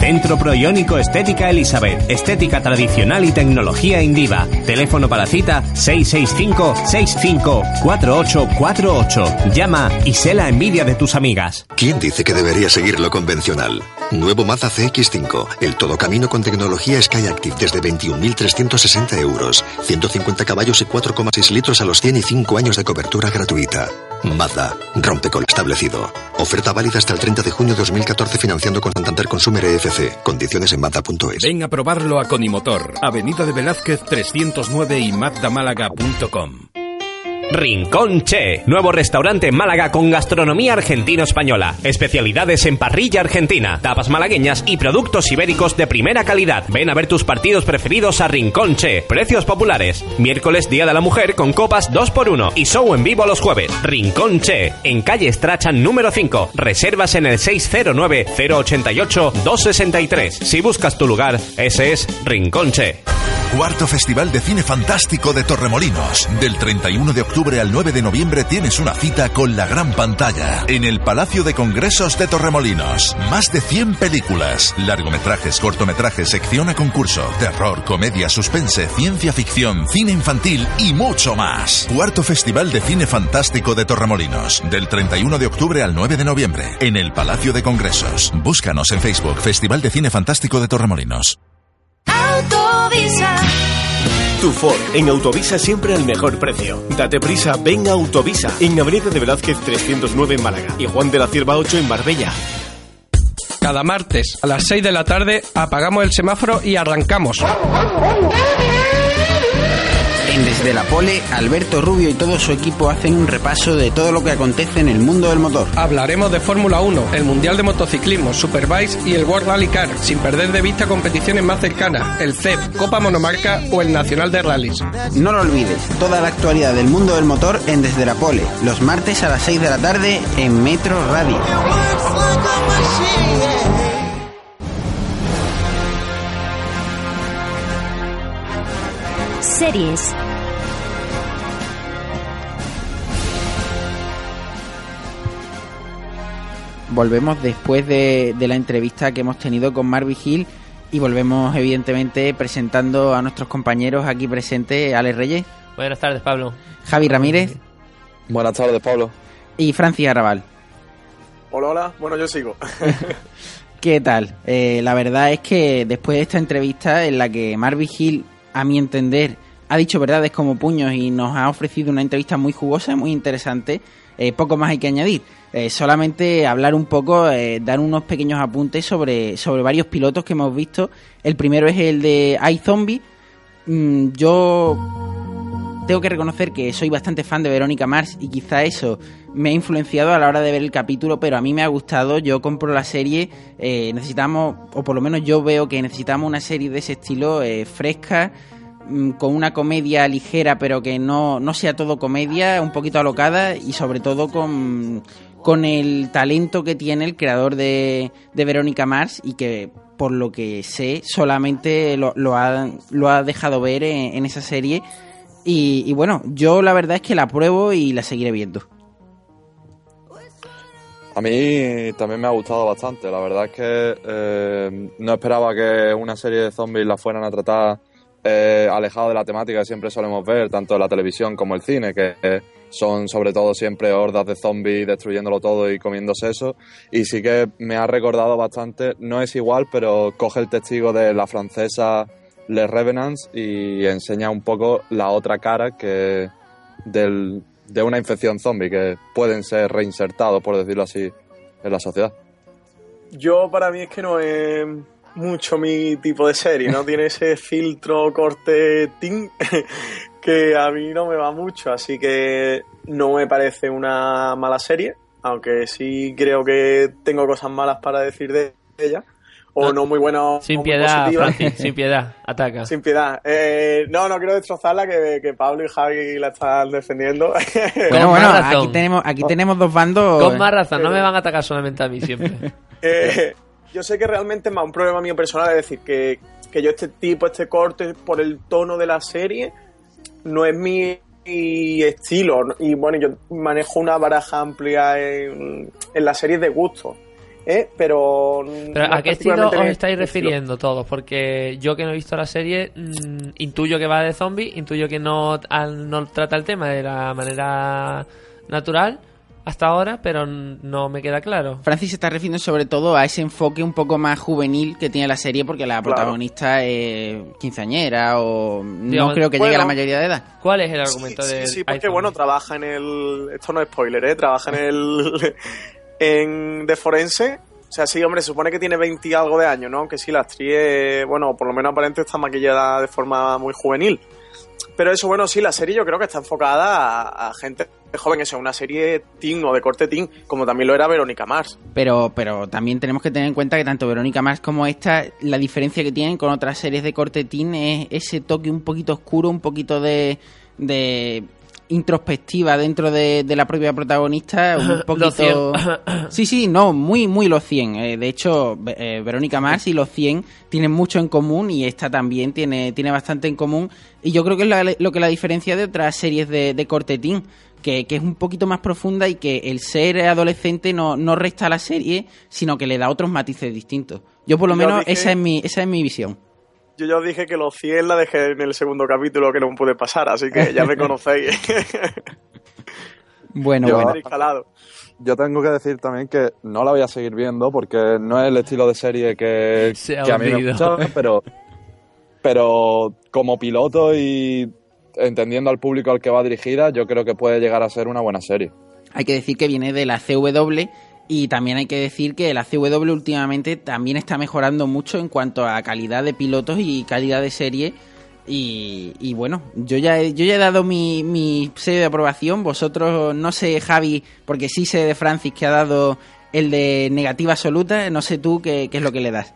I: Centro Proiónico Estética Elizabeth. Estética tradicional y tecnología Indiva. Teléfono para cita 665-654848. Llama y sé la envidia de tus amigas.
J: ¿Quién dice que debería seguir lo convencional? Nuevo Mazda CX5. El todo camino con tecnología Skyactiv desde 21.360 euros. 150 caballos y 4,6 litros a los 100 y 5 años de cobertura gratuita. Mazda. Rompe con establecido. Oferta válida hasta el 30 de junio de 2014 financiando con Santander Consumer EFC. Condiciones en Mazda.es.
K: Ven a probarlo a Conimotor. Avenida de Velázquez 309 y mazdamálaga.com.
I: Rincón Che, nuevo restaurante en Málaga con gastronomía argentino-española, especialidades en parrilla argentina, tapas malagueñas y productos ibéricos de primera calidad. Ven a ver tus partidos preferidos a Rincón Che, precios populares. Miércoles Día de la Mujer con copas 2x1 y show en vivo los jueves. Rincón Che, en calle Strachan número 5. Reservas en el 609-088-263. Si buscas tu lugar, ese es Rincón Che.
L: Cuarto Festival de Cine Fantástico de Torremolinos. Del 31 de octubre al 9 de noviembre tienes una cita con la gran pantalla en el Palacio de Congresos de Torremolinos. Más de 100 películas, largometrajes, cortometrajes, sección a concurso, terror, comedia, suspense, ciencia ficción, cine infantil y mucho más. Cuarto Festival de Cine Fantástico de Torremolinos. Del 31 de octubre al 9 de noviembre en el Palacio de Congresos. Búscanos en Facebook Festival de Cine Fantástico de Torremolinos.
M: Ford, en Autovisa siempre al mejor precio. Date prisa, ven a Autovisa, en Avenida de Velázquez 309 en Málaga y Juan de la Cierva 8 en Marbella.
N: Cada martes a las 6 de la tarde apagamos el semáforo y arrancamos.
B: En Desde la Pole, Alberto Rubio y todo su equipo hacen un repaso de todo lo que acontece en el mundo del motor.
N: Hablaremos de Fórmula 1, el Mundial de Motociclismo, Superbike y el World Rally Car, sin perder de vista competiciones más cercanas, el CEP, Copa Monomarca o el Nacional de Rallys.
B: No lo olvides, toda la actualidad del mundo del motor en Desde la Pole, los martes a las 6 de la tarde en Metro Radio.
A: Series.
B: Volvemos después de, de la entrevista que hemos tenido con Marvin Hill y volvemos evidentemente presentando a nuestros compañeros aquí presentes, Alex Reyes,
O: Buenas tardes, Pablo.
B: Javi Ramírez
P: Buenas tardes, Pablo.
B: y Francis Arrabal.
D: Hola, hola. Bueno, yo sigo.
B: ¿Qué tal? Eh, la verdad es que después de esta entrevista en la que Marvin Hill, a mi entender, ha dicho verdades como puños y nos ha ofrecido una entrevista muy jugosa, muy interesante, eh, poco más hay que añadir. Eh, solamente hablar un poco, eh, dar unos pequeños apuntes sobre, sobre varios pilotos que hemos visto. El primero es el de iZombie. Mm, yo tengo que reconocer que soy bastante fan de Verónica Mars y quizá eso me ha influenciado a la hora de ver el capítulo, pero a mí me ha gustado, yo compro la serie, eh, necesitamos, o por lo menos yo veo que necesitamos una serie de ese estilo fresca, mm, con una comedia ligera, pero que no, no sea todo comedia, un poquito alocada y sobre todo con, con el talento que tiene el creador de, Verónica Mars y que por lo que sé, solamente lo, ha, lo ha dejado ver en, esa serie. Y, bueno, yo la verdad es que la pruebo y la seguiré viendo.
P: A mí también me ha gustado bastante. La verdad es que eh, no esperaba que una serie de zombies la fueran a tratar eh, alejado de la temática que siempre solemos ver, tanto en la televisión como el cine, que son sobre todo siempre hordas de zombies destruyéndolo todo y comiéndose eso. Y sí que me ha recordado bastante, no es igual, pero coge el testigo de la francesa Les Revenants y enseña un poco la otra cara que del, de una infección zombie que pueden ser reinsertados, por decirlo así, en la sociedad.
D: Yo para mí es que no es mucho mi tipo de serie, ¿no? Tiene ese filtro corte teen que a mí no me va mucho, así que no me parece una mala serie, aunque sí creo que tengo cosas malas para decir de ella. O no, muy buenas.
O: Sin piedad. Francis, sin piedad. Ataca.
D: Sin piedad. Eh, no, no quiero destrozarla, que, que Pablo y Javi la están defendiendo.
B: Bueno, bueno, aquí tenemos, aquí tenemos dos bandos.
O: Con más razón, no me van a atacar solamente a mí siempre.
D: Eh, yo sé que realmente es más un problema mío personal, es decir, que, que yo este tipo, este corte, por el tono de la serie, no es mi estilo. Y bueno, yo manejo una baraja amplia en, en las series de gusto. ¿eh? Pero,
O: Pero
D: no
O: ¿a qué estilo os estáis
D: estilo.
O: refiriendo todos? Porque yo que no he visto la serie, mm, intuyo que va de zombies, intuyo que no, al- no trata el tema de la manera natural hasta ahora, pero no me queda claro.
B: Francis se está refiriendo sobre todo a ese enfoque un poco más juvenil que tiene la serie porque la
D: Claro.
B: protagonista es quinceañera o no creo que llegue a la mayoría de edad.
O: ¿Cuál es el argumento
D: Sí,
O: de
D: sí, porque
O: iPhone?
D: bueno, trabaja en el. Esto no es spoiler, ¿eh? Trabaja en el. en. de forense. O sea, sí, hombre, se supone que tiene 20 y algo de años, ¿no? Aunque sí, la actriz, bueno, por lo menos aparente está maquillada de forma muy juvenil. Pero eso, bueno, sí, la serie yo creo que está enfocada a, gente joven. Eso es una serie teen o de corte teen, como también lo era Verónica Mars.
B: Pero, pero también tenemos que tener en cuenta que tanto Verónica Mars como esta, la diferencia que tienen con otras series de corte teen es ese toque un poquito oscuro, un poquito de, de introspectiva dentro de, de la propia protagonista, un poquito...
O: 100.
B: Sí, sí, no, muy, muy los 100. Eh, de hecho, eh, Verónica Mars y los 100 tienen mucho en común y esta también tiene, tiene bastante en común. Y yo creo que es la- lo que la diferencia de otras series de, de corte teen, que, que es un poquito más profunda y que el ser adolescente no, no resta a la serie, sino que le da otros matices distintos. Yo por lo menos
D: dije-
B: esa es mi, esa es mi visión.
D: Yo ya os dije que los 100 la dejé en el segundo capítulo que no pude pasar, así que ya me conocéis.
B: Bueno,
P: Yo-
B: bueno.
P: Yo tengo que decir también que no la voy a seguir viendo porque no es el estilo de serie que,
O: Se ha
P: que a mí me pero, pero como piloto y entendiendo al público al que va dirigida, yo creo que puede llegar a ser una buena serie.
B: Hay que decir que viene de la CW y también hay que decir que la CW últimamente también está mejorando mucho en cuanto a calidad de pilotos y calidad de serie. Y, y bueno, yo ya, he, yo ya he dado mi, mi sello de aprobación. Vosotros, no sé, Javi, porque sí sé de Francis que ha dado el de negativa absoluta. No sé tú qué, qué es lo que le das.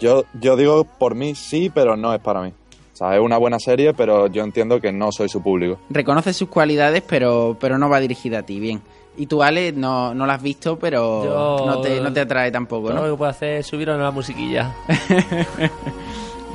P: Yo, yo digo por mí sí, pero no es para mí. O sea, es una buena serie, pero yo entiendo que no soy su público.
B: Reconoce sus cualidades, pero, pero no va dirigida a ti, bien. Y tú, Ale, no, no la has visto, pero
O: Yo-
B: no, te, no te atrae tampoco, ¿no?
O: lo que puedo hacer es subir a la musiquilla.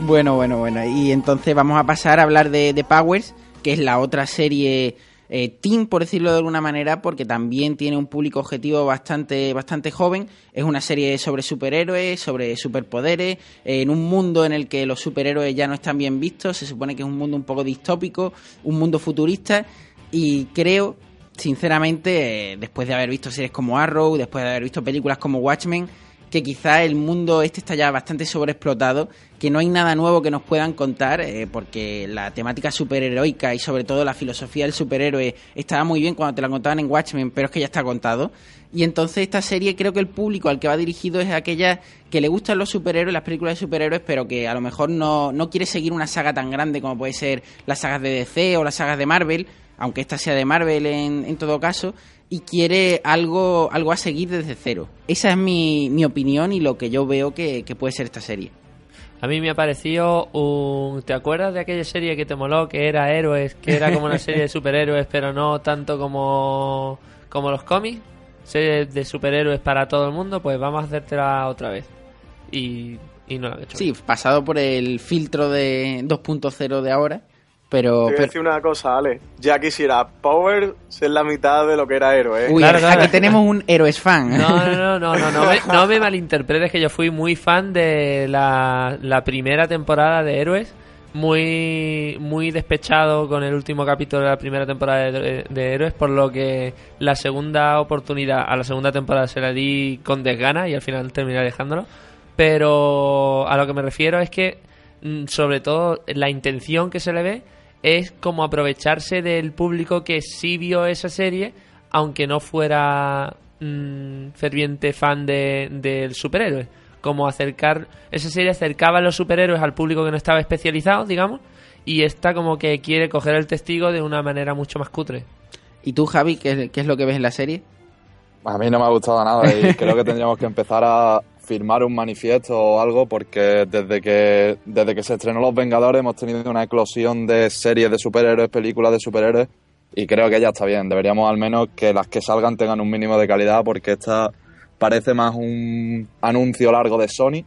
B: Bueno, bueno, bueno. Y entonces vamos a pasar a hablar de, de Powers, que es la otra serie eh, teen, por decirlo de alguna manera, porque también tiene un público objetivo bastante, bastante joven. Es una serie sobre superhéroes, sobre superpoderes, eh, en un mundo en el que los superhéroes ya no están bien vistos. Se supone que es un mundo un poco distópico, un mundo futurista. Y creo, sinceramente, eh, después de haber visto series como Arrow, después de haber visto películas como Watchmen, que quizá el mundo este está ya bastante sobreexplotado, que no hay nada nuevo que nos puedan contar, eh, porque la temática superheroica y sobre todo la filosofía del superhéroe estaba muy bien cuando te la contaban en Watchmen, pero es que ya está contado. Y entonces esta serie creo que el público al que va dirigido es aquella que le gustan los superhéroes, las películas de superhéroes, pero que a lo mejor no, no quiere seguir una saga tan grande como puede ser las sagas de DC o las sagas de Marvel, aunque esta sea de Marvel en, en todo caso, y quiere algo, algo a seguir desde cero. Esa es mi, mi opinión y lo que yo veo que, que puede ser esta serie.
O: A mí me ha parecido un... ¿Te acuerdas de aquella serie que te moló, que era Héroes, que era como una serie de superhéroes, pero no tanto como, como los cómics? Serie de superhéroes para todo el mundo, pues vamos a hacértela otra vez. Y Y no lo han hecho
B: Sí, pasado por el filtro de 2.0 de ahora, pero...
D: Te voy a decir una cosa, Ale. Ya quisiera Power ser la mitad de lo que era héroe. ¿eh?
B: Uy, aquí tenemos un héroes fan.
O: No, no, no, no, no, no, me, no me malinterpretes que yo fui muy fan de la, la primera temporada de Héroes, muy muy despechado con el último capítulo de la primera temporada de, de Héroes, por lo que la segunda oportunidad a la segunda temporada se la di con desgana y al final terminé dejándolo. Pero a lo que me refiero es que, mm, sobre todo, la intención que se le ve es como aprovecharse del público que sí vio esa serie, aunque no fuera mm, ferviente fan de, del superhéroe. Como acercar, esa serie acercaba a los superhéroes al público que no estaba especializado, digamos, y esta como que quiere coger el testigo de una manera mucho más cutre.
B: ¿Y tú, Javi, qué, qué es lo que ves en la serie?
P: A mí no me ha gustado nada y creo que tendríamos que empezar a firmar un manifiesto o algo porque desde que desde que se estrenó Los Vengadores hemos tenido una eclosión de series de superhéroes, películas de superhéroes y creo que ya está bien. Deberíamos al menos que las que salgan tengan un mínimo de calidad porque esta parece más un anuncio largo de Sony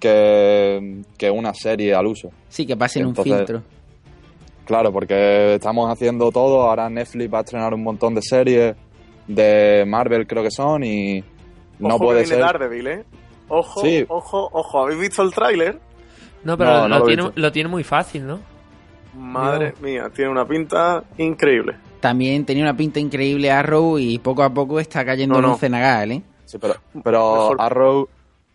P: que, que una serie al uso.
B: Sí, que pasen
P: Entonces,
B: un filtro.
P: Claro, porque estamos haciendo todo. Ahora Netflix va a estrenar un montón de series de Marvel, creo que son, y no
D: Ojo que
P: puede
D: viene
P: ser.
D: Daredevil, ¿eh? Ojo,
P: Sí.
D: ojo, ojo. ¿Habéis visto el tráiler?
O: No, pero
P: No,
O: lo,
P: no lo he
O: tiene,
P: visto.
O: lo tiene muy fácil, ¿no?
D: Madre mía, tiene una pinta increíble.
B: También tenía una pinta increíble Arrow y poco a poco está cayendo
D: No,
B: en un cenagal, ¿eh?
P: Sí, pero, pero
D: Mejor.
P: Arrow,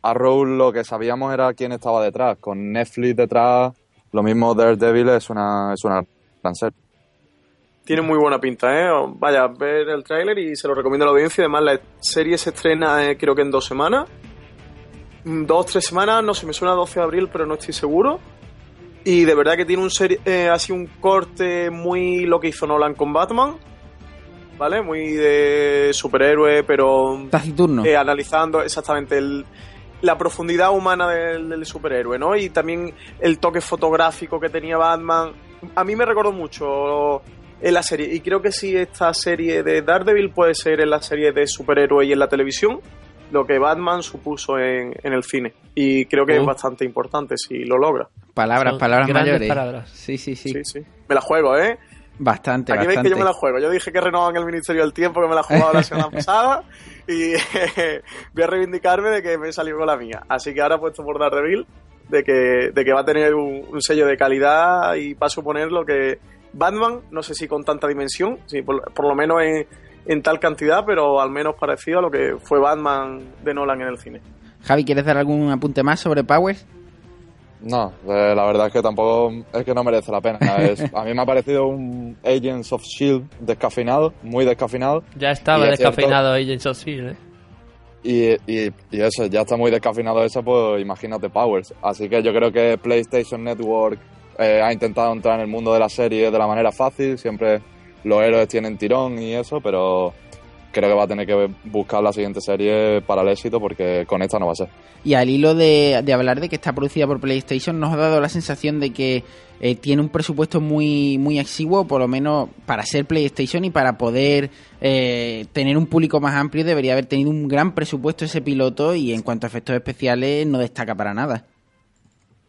P: Arrow lo que sabíamos era quién estaba detrás. Con Netflix detrás, lo mismo Daredevil es una, es una gran serie.
D: Tiene muy buena pinta, ¿eh? Vaya, ver el tráiler y se lo recomiendo a la audiencia. Además, la serie se estrena eh, creo que en dos semanas. Mm, Dos, tres semanas, no sé, me suena 12 de abril, pero no estoy seguro. Y de verdad que tiene un serie, eh, así un corte muy lo que hizo Nolan con Batman. ¿Vale? Muy de superhéroe, pero
B: Taciturno.
D: eh, analizando exactamente el- la profundidad humana del, del superhéroe, ¿no? Y también el toque fotográfico que tenía Batman. A mí me recordó mucho en la serie. Y creo que si esta serie de Daredevil puede ser en la serie de superhéroe y en la televisión, lo que Batman supuso en, en el cine. Y creo que
B: Uh.
D: es bastante importante si lo logra.
B: Palabras,
O: Son
B: palabras
O: grandes
B: mayores.
O: palabras.
B: Sí, sí, sí,
D: Sí, sí. Me la juego, ¿eh?
B: Bastante,
D: Aquí veis que yo me la juego. Yo dije que renovan el Ministerio del Tiempo, que me la jugaba la semana pasada. Y voy a reivindicarme de que me salió con la mía. Así que ahora he puesto por Daredevil de que, de que va a tener un, un sello de calidad y para suponer lo que Batman, no sé si con tanta dimensión, sí, por, por lo menos en, en tal cantidad, pero al menos parecido a lo que fue Batman de Nolan en el cine.
B: Javi, ¿quieres dar algún apunte más sobre Powers?
P: No, eh, la verdad es que tampoco es que no merece la pena. Es- a mí me ha parecido un Agents of Shield descafeinado, muy descafeinado.
O: Ya estaba
P: es
O: descafeinado Agents of S.H.I.E.L.D., ¿eh?
P: Y, y, y eso, ya está muy descafeinado eso, pues imagínate Powers. Así que yo creo que PlayStation Network eh, ha intentado entrar en el mundo de la serie de la manera fácil. Siempre los héroes tienen tirón y eso, pero creo que va a tener que buscar la siguiente serie para el éxito porque con esta no va a ser.
B: Y al hilo de, de hablar de que está producida por PlayStation, nos ha dado la sensación de que eh, tiene un presupuesto muy, muy exiguo, por lo menos para ser PlayStation y para poder eh, tener un público más amplio debería haber tenido un gran presupuesto ese piloto y en cuanto a efectos especiales no destaca para nada.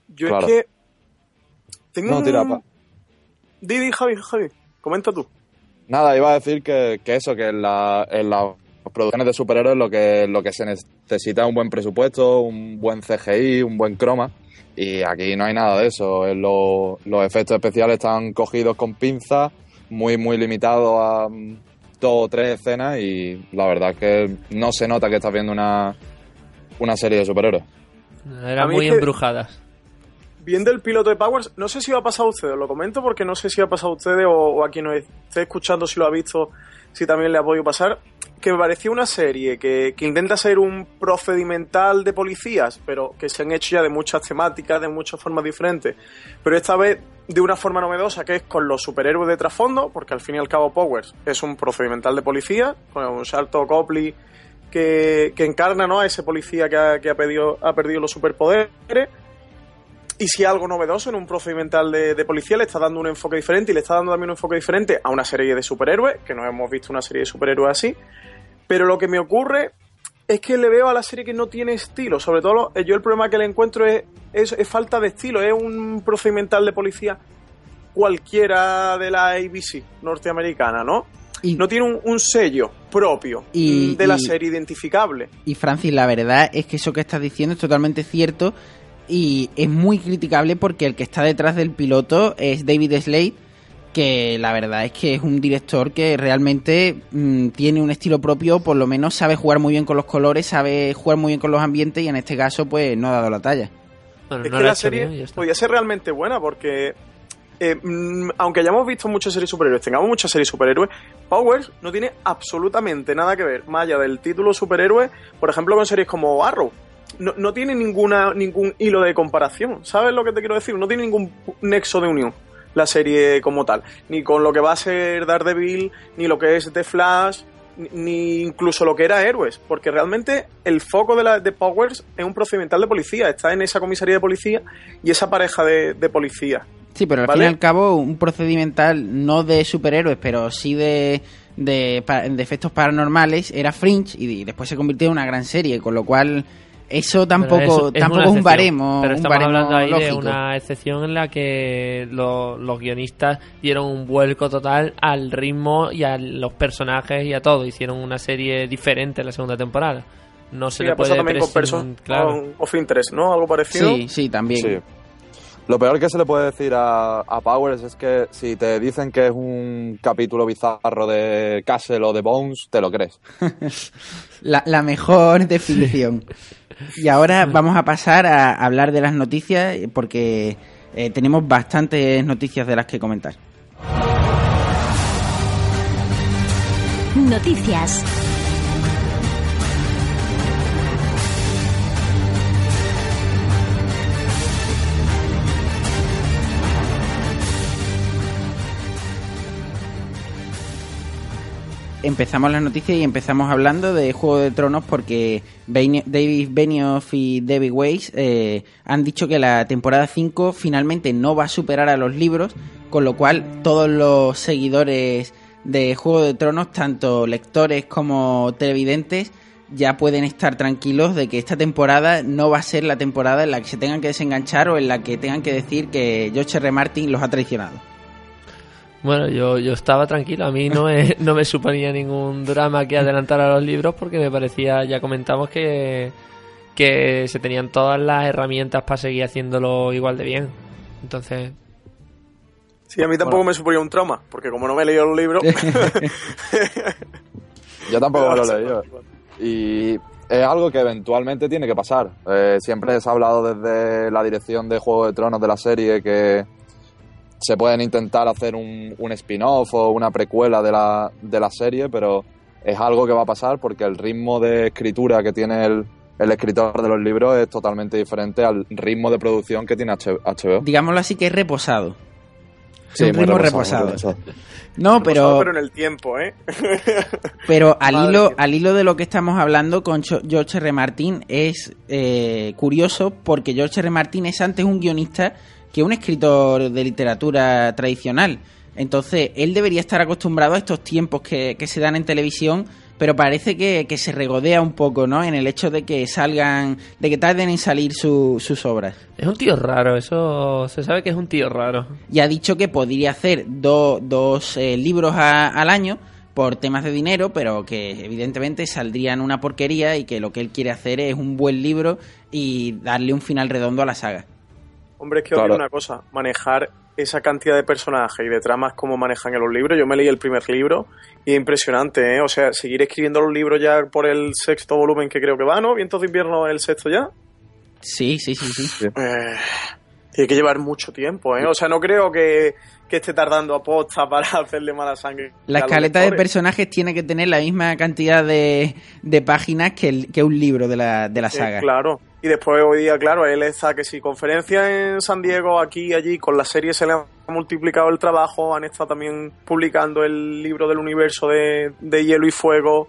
D: Yo
P: Claro.
D: es que. Tengo
P: No,
D: un-
P: tira, pa.
D: Di, di, Javi, Javi, comenta tú.
P: Nada, iba a decir que, que eso, que en, la- en las producciones de superhéroes lo que, lo que se necesita es un buen presupuesto, un buen CGI, un buen croma. Y aquí no hay nada de eso. Lo- los efectos especiales están cogidos con pinzas, muy, muy limitados a mm, dos o tres escenas. Y la verdad es que no se nota que estás viendo una, una serie de superhéroes.
O: Eran muy embrujadas.
D: Viendo el piloto de Powers, no sé si va a pasar a ustedes, lo comento porque no sé si ha pasado a ustedes o, o a quien esté escuchando si lo ha visto, si también le ha podido pasar, que me parecía una serie que, que intenta ser un procedimental de policías, pero que se han hecho ya de muchas temáticas, de muchas formas diferentes, pero esta vez de una forma novedosa que es con los superhéroes de trasfondo, porque al fin y al cabo Powers es un procedimental de policía, con un salto Copley que, que encarna ¿no? a ese policía que ha, que ha, pedido, ha perdido los superpoderes y si algo novedoso en un procedimental de, de policía le está dando un enfoque diferente y le está dando también un enfoque diferente a una serie de superhéroes, que no hemos visto una serie de superhéroes así. Pero lo que me ocurre es que le veo a la serie que no tiene estilo. Sobre todo, yo el problema que le encuentro es, es, es falta de estilo. Es un procedimental de policía cualquiera de la ABC norteamericana, ¿no? no tiene un, un sello propio
B: Y-
D: de la
B: y-
D: serie identificable.
B: Y Francis, la verdad es que eso que estás diciendo es totalmente cierto y es muy criticable porque el que está detrás del piloto es David Slade, que la verdad es que es un director que realmente mm, tiene un estilo propio, por lo menos sabe jugar muy bien con los colores, sabe jugar muy bien con los ambientes y en este caso pues no ha dado la talla.
O: Bueno,
D: es
O: no
D: que la serie
O: bien
D: podía ser realmente buena porque eh, mm, aunque hayamos visto muchas series superhéroes, tengamos muchas series superhéroes, Powers no tiene absolutamente nada que ver, más allá del título superhéroe, por ejemplo, con series como Arrow. No, no tiene ninguna ningún hilo de comparación, ¿sabes lo que te quiero decir? No tiene ningún nexo de unión la serie como tal, ni con lo que va a ser Daredevil, ni lo que es The Flash, ni- incluso lo que era Héroes, porque realmente el foco de, la, de Powers es un procedimental de policía, está en esa comisaría de policía y esa pareja de, de policía.
B: Sí, pero al
D: ¿Vale?
B: fin y al cabo un procedimental no de superhéroes, pero sí de, de efectos paranormales era Fringe y después se convirtió en una gran serie, con lo cual eso tampoco, tampoco es un baremo,
O: Pero
B: un
O: estamos
B: baremo
O: hablando ahí de una excepción en la que lo- los guionistas dieron un vuelco total al ritmo y a los personajes y a todo. Hicieron una serie diferente en la segunda temporada. No se
D: Sí,
O: le puede
D: también con
O: claro.
D: con of Interest, ¿no? Algo parecido.
B: Sí, sí, también.
P: Sí. Lo peor que se le puede decir a, a Powers es que si te dicen que es un capítulo bizarro de Castle o de Bones, te lo crees.
B: La, la mejor definición. Y ahora vamos a pasar a hablar de las noticias porque eh, tenemos bastantes noticias de las que comentar.
A: Noticias.
B: Empezamos las noticias y empezamos hablando de Juego de Tronos porque David Benioff y David Weiss eh, han dicho que la temporada 5 finalmente no va a superar a los libros, con lo cual todos los seguidores de Juego de Tronos, tanto lectores como televidentes, ya pueden estar tranquilos de que esta temporada no va a ser la temporada en la que se tengan que desenganchar o en la que tengan que decir que George R. Martin los ha traicionado.
O: Bueno, yo, yo estaba tranquilo, a mí no me, no me suponía ningún drama que adelantar a los libros porque me parecía, ya comentamos que, que se tenían todas las herramientas para seguir haciéndolo igual de bien. Entonces,
D: Sí, a mí tampoco me suponía un trauma, porque como no me he leído los libros...
P: Yo tampoco me lo he leído. Y es algo que eventualmente tiene que pasar. Eh, siempre se ha hablado desde la dirección de Juego de Tronos de la serie que se pueden intentar hacer un, un spin-off o una precuela de la, de la serie, pero es algo que va a pasar porque el ritmo de escritura que tiene el, el escritor de los libros es totalmente diferente al ritmo de producción que tiene H- HBO.
B: Digámoslo así que es reposado.
P: Sí,
B: un ritmo
P: reposado.
B: No, pero,
D: pero en el tiempo, ¿eh?
B: pero al
D: Madre
B: hilo, al hilo de lo que estamos hablando con George R. Martin es eh, curioso porque George R. Martin es antes un guionista que un escritor de literatura tradicional. Entonces, él debería estar acostumbrado a estos tiempos que, que se dan en televisión, pero parece que, que se regodea un poco, ¿no? En el hecho de que salgan, de que tarden en salir su- sus obras.
O: es un tío raro, eso se sabe que es un tío raro.
B: y ha dicho que podría hacer do- dos eh, libros a- al año por temas de dinero, pero que evidentemente saldrían una porquería y que lo que él quiere hacer es un buen libro y darle un final redondo a la saga.
D: Hombre, es que os
P: Claro.
D: digo una cosa, manejar esa cantidad de personajes y de tramas como manejan en los libros, yo me leí el primer libro y es impresionante, ¿eh? O sea, seguir escribiendo los libros ya por el sexto volumen que creo que va, ¿no? Vientos de invierno el sexto ya.
B: Sí, sí, sí, sí.
D: Eh, tiene que llevar mucho tiempo, ¿eh? O sea, no creo que, que esté tardando a posta para hacerle mala sangre.
B: La escaleta de personajes tiene que tener la misma cantidad de, de páginas que, el- que un libro de la, de la
D: Eh,
B: saga.
D: claro. Y después hoy día, claro, él está que si conferencia en San Diego, aquí y allí, con la serie se le ha multiplicado el trabajo, han estado también publicando el libro del universo de, de Hielo y Fuego.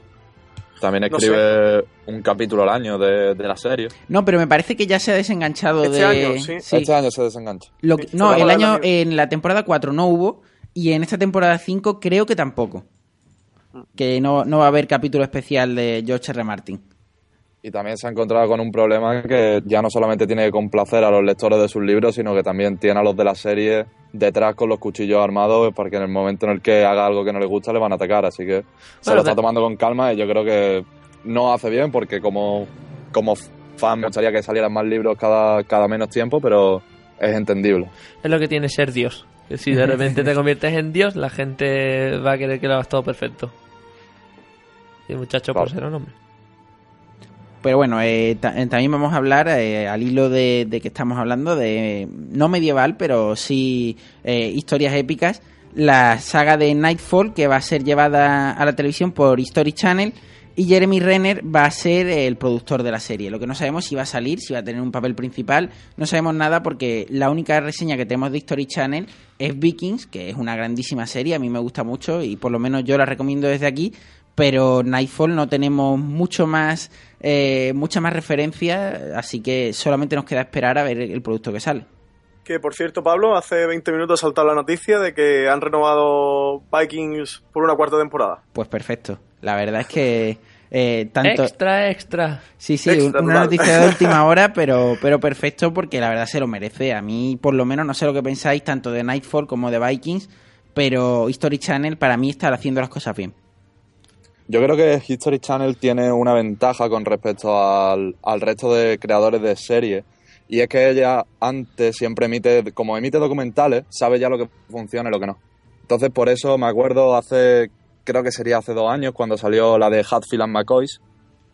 P: También
D: No
P: escribe un capítulo al año de, de la serie.
B: No, pero me parece que ya se ha desenganchado
D: Este
B: de...
D: año, sí.
P: Este año se desengancha.
B: Lo que- no, el año en la temporada 4 no hubo y en esta temporada 5 creo que tampoco. Que no, no va a haber capítulo especial de George R. Martin.
P: Y también se ha encontrado con un problema que ya no solamente tiene que complacer a los lectores de sus libros, sino que también tiene a los de la serie detrás con los cuchillos armados, porque en el momento en el que haga algo que no le gusta le van a atacar. Así que se
O: Bueno,
P: lo está tomando con calma y yo creo que no hace bien, porque como, como fan me gustaría que salieran más libros cada, cada menos tiempo, pero es entendible.
O: Es lo que tiene ser Dios. Que si de repente te conviertes en Dios, la gente va a querer que lo hagas todo perfecto. Y el muchacho por ser un hombre.
B: Pero bueno, eh, eh, también vamos a hablar, eh, al hilo de, de que estamos hablando, de no medieval, pero sí historias épicas, la saga de Nightfall, que va a ser llevada a la televisión por History Channel, y Jeremy Renner va a ser el productor de la serie. Lo que no sabemos si va a salir, si va a tener un papel principal, no sabemos nada porque la única reseña que tenemos de History Channel es Vikings, que es una grandísima serie, a mí me gusta mucho y por lo menos yo la recomiendo desde aquí, pero Nightfall no tenemos mucho más, eh, mucha más referencia, así que solamente nos queda esperar a ver el producto que sale.
D: Que por cierto, Pablo, hace 20 minutos ha saltado la noticia de que han renovado Vikings por una cuarta temporada.
B: Pues perfecto. La verdad es que eh, tanto...
O: Extra, extra.
B: Sí, sí,
D: Extra
B: una
D: total.
B: noticia de última hora, pero, pero perfecto porque la verdad se lo merece. A mí, por lo menos, no sé lo que pensáis tanto de Nightfall como de Vikings, pero History Channel para mí está haciendo las cosas bien.
P: Yo creo que History Channel tiene una ventaja con respecto al, al resto de creadores de series. Y es que ella antes siempre emite, como emite documentales, sabe ya lo que funciona y lo que no. Entonces, por eso me acuerdo hace, creo que sería hace dos años, cuando salió la de Hatfield and McCoys,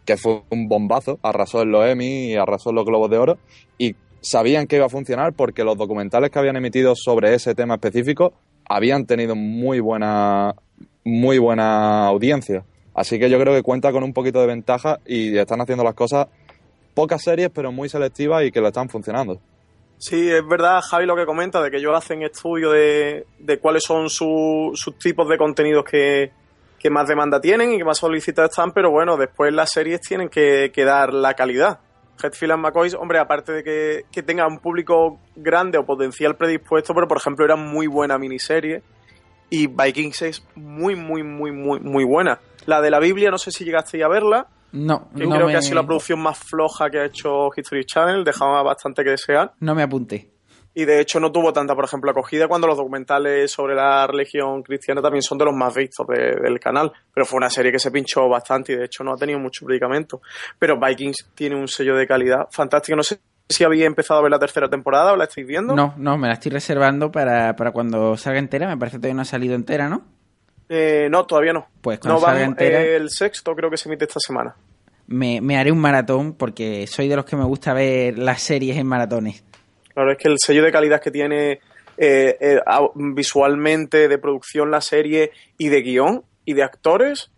P: que fue un bombazo, arrasó en los Emmy y arrasó en los Globos de Oro. Y sabían que iba a funcionar porque los documentales que habían emitido sobre ese tema específico habían tenido muy buena, muy buena audiencia. Así que yo creo que cuenta con un poquito de ventaja y están haciendo las cosas pocas series, pero muy selectivas y que lo están funcionando.
D: Sí, es verdad, Javi, lo que comenta, de que ellos hacen estudio de, de cuáles son su- sus tipos de contenidos que, que más demanda tienen y que más solicitados están, pero bueno, después las series tienen que, que dar la calidad. Hetfield and McCoy, hombre, aparte de que, que tenga un público grande o potencial predispuesto, pero por ejemplo era muy buena miniserie y Vikings es muy, muy, muy, muy, muy buena. La de la Biblia, no sé si llegasteis a verla,
B: No, no
D: creo
B: me,
D: que ha sido la producción más floja que ha hecho History Channel, dejaba bastante que desear.
B: no me apunté.
D: Y de hecho no tuvo tanta, por ejemplo, acogida cuando los documentales sobre la religión cristiana también son de los más vistos de- del canal. Pero fue una serie que se pinchó bastante y de hecho no ha tenido mucho predicamento. Pero Vikings tiene un sello de calidad fantástico. No sé si había empezado a ver la tercera temporada o la estáis viendo.
B: No, no, me la estoy reservando para, para cuando salga entera. Me parece que todavía no ha salido entera, ¿no?
D: Eh, no, todavía no.
B: Pues
D: no vamos,
B: entera-
D: eh, el sexto creo que se emite esta semana.
B: Me, me haré un maratón porque soy de los que me gusta ver las series en maratones.
D: Claro, es que el sello de calidad que tiene eh, eh, visualmente, de producción, la serie y de guion y de actores,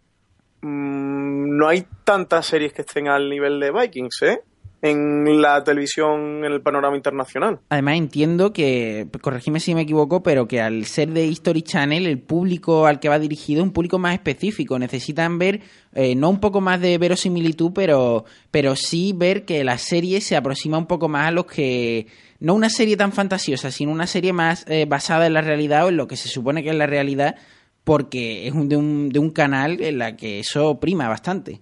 D: mm, no hay tantas series que estén al nivel de Vikings, ¿eh? En la televisión, en el panorama internacional.
B: Además entiendo que, corregime si me equivoco, pero que al ser de History Channel, el público al que va dirigido es un público más específico. Necesitan ver, eh, no un poco más de verosimilitud, pero, pero sí ver que la serie se aproxima un poco más a los que... No una serie tan fantasiosa, sino una serie más eh, basada en la realidad o en lo que se supone que es la realidad, porque es un, de, un, de un canal en la que eso prima bastante.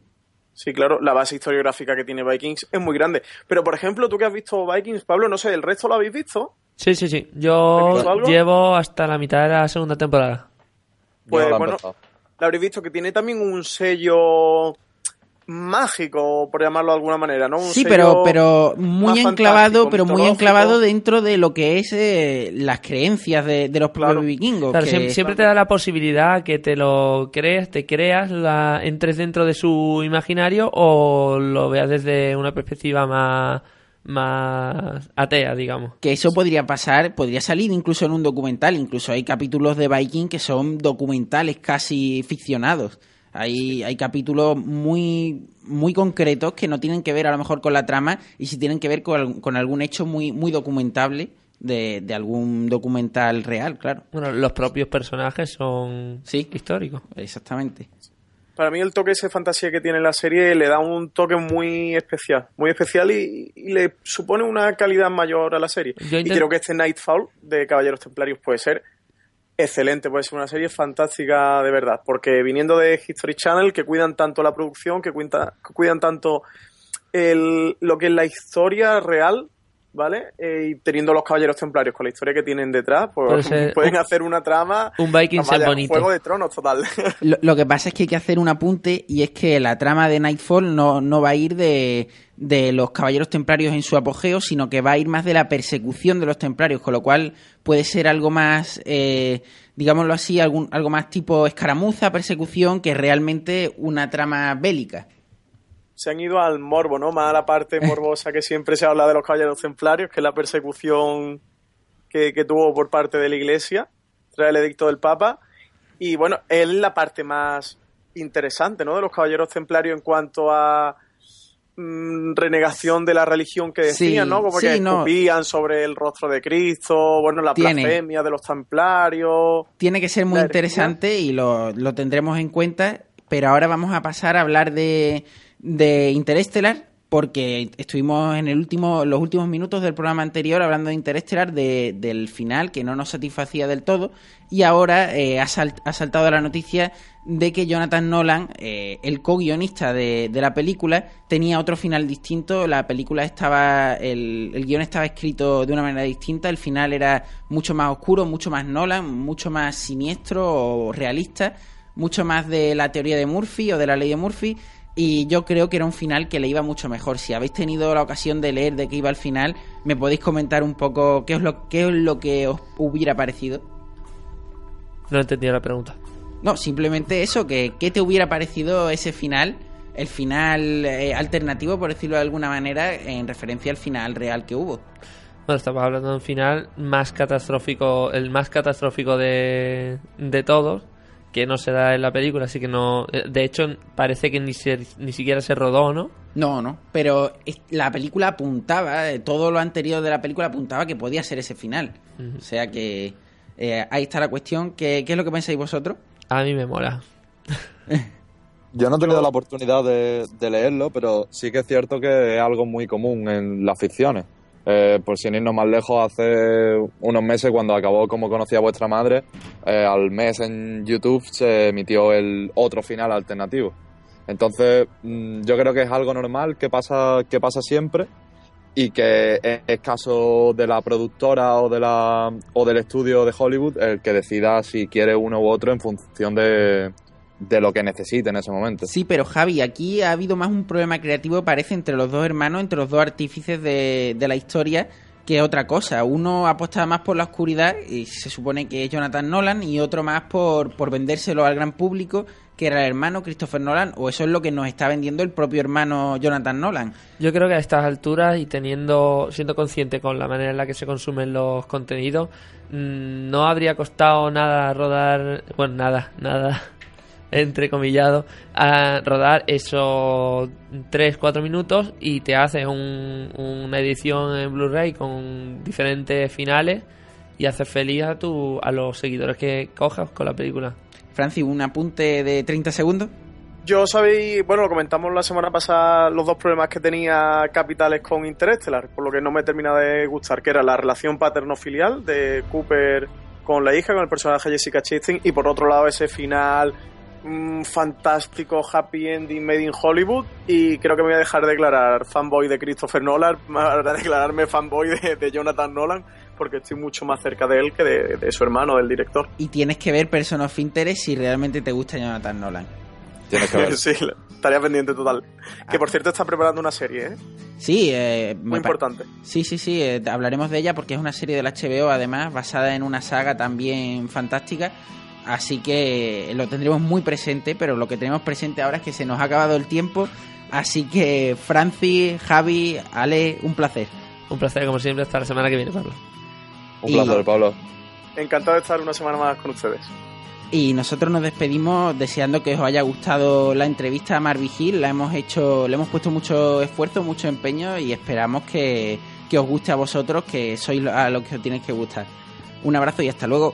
D: Sí, claro, la base historiográfica que tiene Vikings es muy grande. Pero, por ejemplo, tú que has visto Vikings, Pablo, no sé, ¿el resto lo habéis visto?
O: Sí, sí, sí.
D: ¿Has visto
O: Yo llevo hasta la mitad de la segunda temporada.
D: Pues bueno, la habréis visto que tiene también un sello mágico, por llamarlo de alguna manera, ¿no? Un
B: Sí, pero, pero muy enclavado, pero muy enclavado dentro de lo que es eh, las creencias de, de los propios vikingos.
O: Claro,
B: que-
O: siempre, siempre te da la posibilidad que te lo crees, te creas, la, entres dentro de su imaginario o lo veas desde una perspectiva más, más atea, digamos.
B: que eso podría pasar, podría salir incluso en un documental. Incluso hay capítulos de Viking que son documentales casi ficcionados. Hay, hay capítulos muy, muy concretos que no tienen que ver a lo mejor con la trama y sí tienen que ver con, al- con algún hecho muy, muy documentable de, de algún documental real, claro.
O: Bueno, los propios personajes son históricos.
B: Exactamente.
D: Para mí el toque ese fantasía que tiene la serie le da un toque muy especial, muy especial y, y le supone una calidad mayor a la serie.
O: Yo
D: Y creo que este Nightfall de Caballeros Templarios puede ser excelente, puede ser una serie fantástica de verdad, porque viniendo de History Channel, que cuidan tanto la producción, que, cuenta- que cuidan tanto el, lo que es la historia real, ¿vale? Eh, y teniendo los caballeros templarios con la historia que tienen detrás, pues pueden
O: un-
D: hacer una trama.
O: un Vikings
D: vaya,
O: bonito.
D: Juego de tronos total.
B: Lo, lo que pasa es que hay que hacer un apunte y es que la trama de Nightfall no, no va a ir de, de los caballeros templarios en su apogeo, sino que va a ir más de la persecución de los templarios, con lo cual puede ser algo más, eh, digámoslo así, algún, algo más tipo escaramuza, persecución, que realmente una trama bélica.
D: Se han ido al morbo, ¿no? Más a la parte morbosa que siempre se habla de los caballeros templarios, que es la persecución que, que tuvo por parte de la iglesia tras el edicto del Papa. Y bueno, es la parte más interesante, ¿no? De los caballeros templarios en cuanto a mm, renegación de la religión que decían,
B: Sí,
D: ¿no? Como
B: sí,
D: que
B: no.
D: escupían sobre el rostro de Cristo, bueno, la
B: Tiene.
D: blasfemia de los templarios.
B: Tiene que ser muy interesante y lo, lo tendremos en cuenta, pero ahora vamos a pasar a hablar de, de Interestelar, porque estuvimos en el último, los últimos minutos del programa anterior hablando de Interestelar, de- del final que no nos satisfacía del todo, y ahora eh, ha, salt- ha saltado la noticia de que Jonathan Nolan, eh, el co-guionista de, de la película, tenía otro final distinto. La película estaba, el, el guion estaba escrito de una manera distinta. El final era mucho más oscuro, mucho más Nolan, mucho más siniestro o realista, mucho más de la teoría de Murphy o de la ley de Murphy. Y yo creo que era un final que le iba mucho mejor. Si habéis tenido la ocasión de leer de qué iba el final, me podéis comentar un poco qué es lo, qué es lo que os hubiera parecido.
O: No entendía la pregunta.
B: No, simplemente eso, que ¿qué te hubiera parecido ese final? El final eh, alternativo, por decirlo de alguna manera, en referencia al final real que hubo.
O: Bueno, estamos hablando de un final más catastrófico, el más catastrófico de, de todos, que no se da en la película, así que no... eh, De hecho, parece que ni, se- ni siquiera se rodó, ¿no?
B: No, no, pero la película apuntaba, eh, todo lo anterior de la película apuntaba que podía ser ese final. O sea que eh, ahí está la cuestión. ¿Qué, ¿Qué es lo que pensáis vosotros?
O: A mí me mola.
P: Yo no he tenido la oportunidad de, de leerlo, pero sí que es cierto que es algo muy común en las ficciones. Eh, por sin irnos más lejos, hace unos meses, cuando acabó Como conocía vuestra madre, eh, al mes en YouTube se emitió el otro final alternativo. Entonces, mm, yo creo que es algo normal que pasa, que pasa siempre y que es caso de la productora o, de la, o del estudio de Hollywood el que decida si quiere uno u otro en función de, de lo que necesite en ese momento.
B: Sí, pero Javi, aquí ha habido más un problema creativo, parece, entre los dos hermanos, entre los dos artífices de, de la historia, que otra cosa. Uno apostaba más por la oscuridad, y se supone que es Jonathan Nolan, y otro más por, por vendérselo al gran público, que era el hermano Christopher Nolan, o eso es lo que nos está vendiendo el propio hermano Jonathan Nolan.
O: Yo creo que a estas alturas y teniendo siendo consciente con la manera en la que se consumen los contenidos, mm, no habría costado nada rodar, bueno, nada, nada, entrecomillado, a rodar esos 3-4 minutos y te haces un- una edición en Blu-ray con diferentes finales y haces feliz a, tu, a los seguidores que cojas con la película.
B: Francis, un apunte de 30 segundos.
D: Yo sabéis, bueno, lo comentamos la semana pasada, los dos problemas que tenía Capitales con Interestelar, por lo que no me termina de gustar, que era la relación paterno-filial de Cooper con la hija, con el personaje Jessica Chastain, y por otro lado ese final mm, fantástico, happy ending made in Hollywood, y creo que me voy a dejar de declarar fanboy de Christopher Nolan, para declararme fanboy de, de Jonathan Nolan, porque estoy mucho más cerca de él que de, de su hermano, del director.
B: Y tienes que ver Person of Interest si realmente te gusta Jonathan Nolan.
P: Tienes que ver.
D: sí, estaría pendiente total. Que por cierto está preparando una serie, ¿eh?
B: Sí, eh,
D: Muy importante.
B: Sí, sí, sí, eh, hablaremos de ella porque es una serie del HBO, además, basada en una saga también fantástica. Así que lo tendremos muy presente, pero lo que tenemos presente ahora es que se nos ha acabado el tiempo. Así que, Francis, Javi, Ale, un placer.
O: Un placer, como siempre, hasta la semana que viene, Pablo.
P: Un
B: Y-
P: placer, Pablo.
D: Encantado de estar una semana más con ustedes.
B: Y nosotros nos despedimos deseando que os haya gustado la entrevista a Marvin Hill. La hemos hecho, le hemos puesto mucho esfuerzo, mucho empeño y esperamos que, que os guste a vosotros, que sois lo- a los que os tienes que gustar. Un abrazo y hasta luego.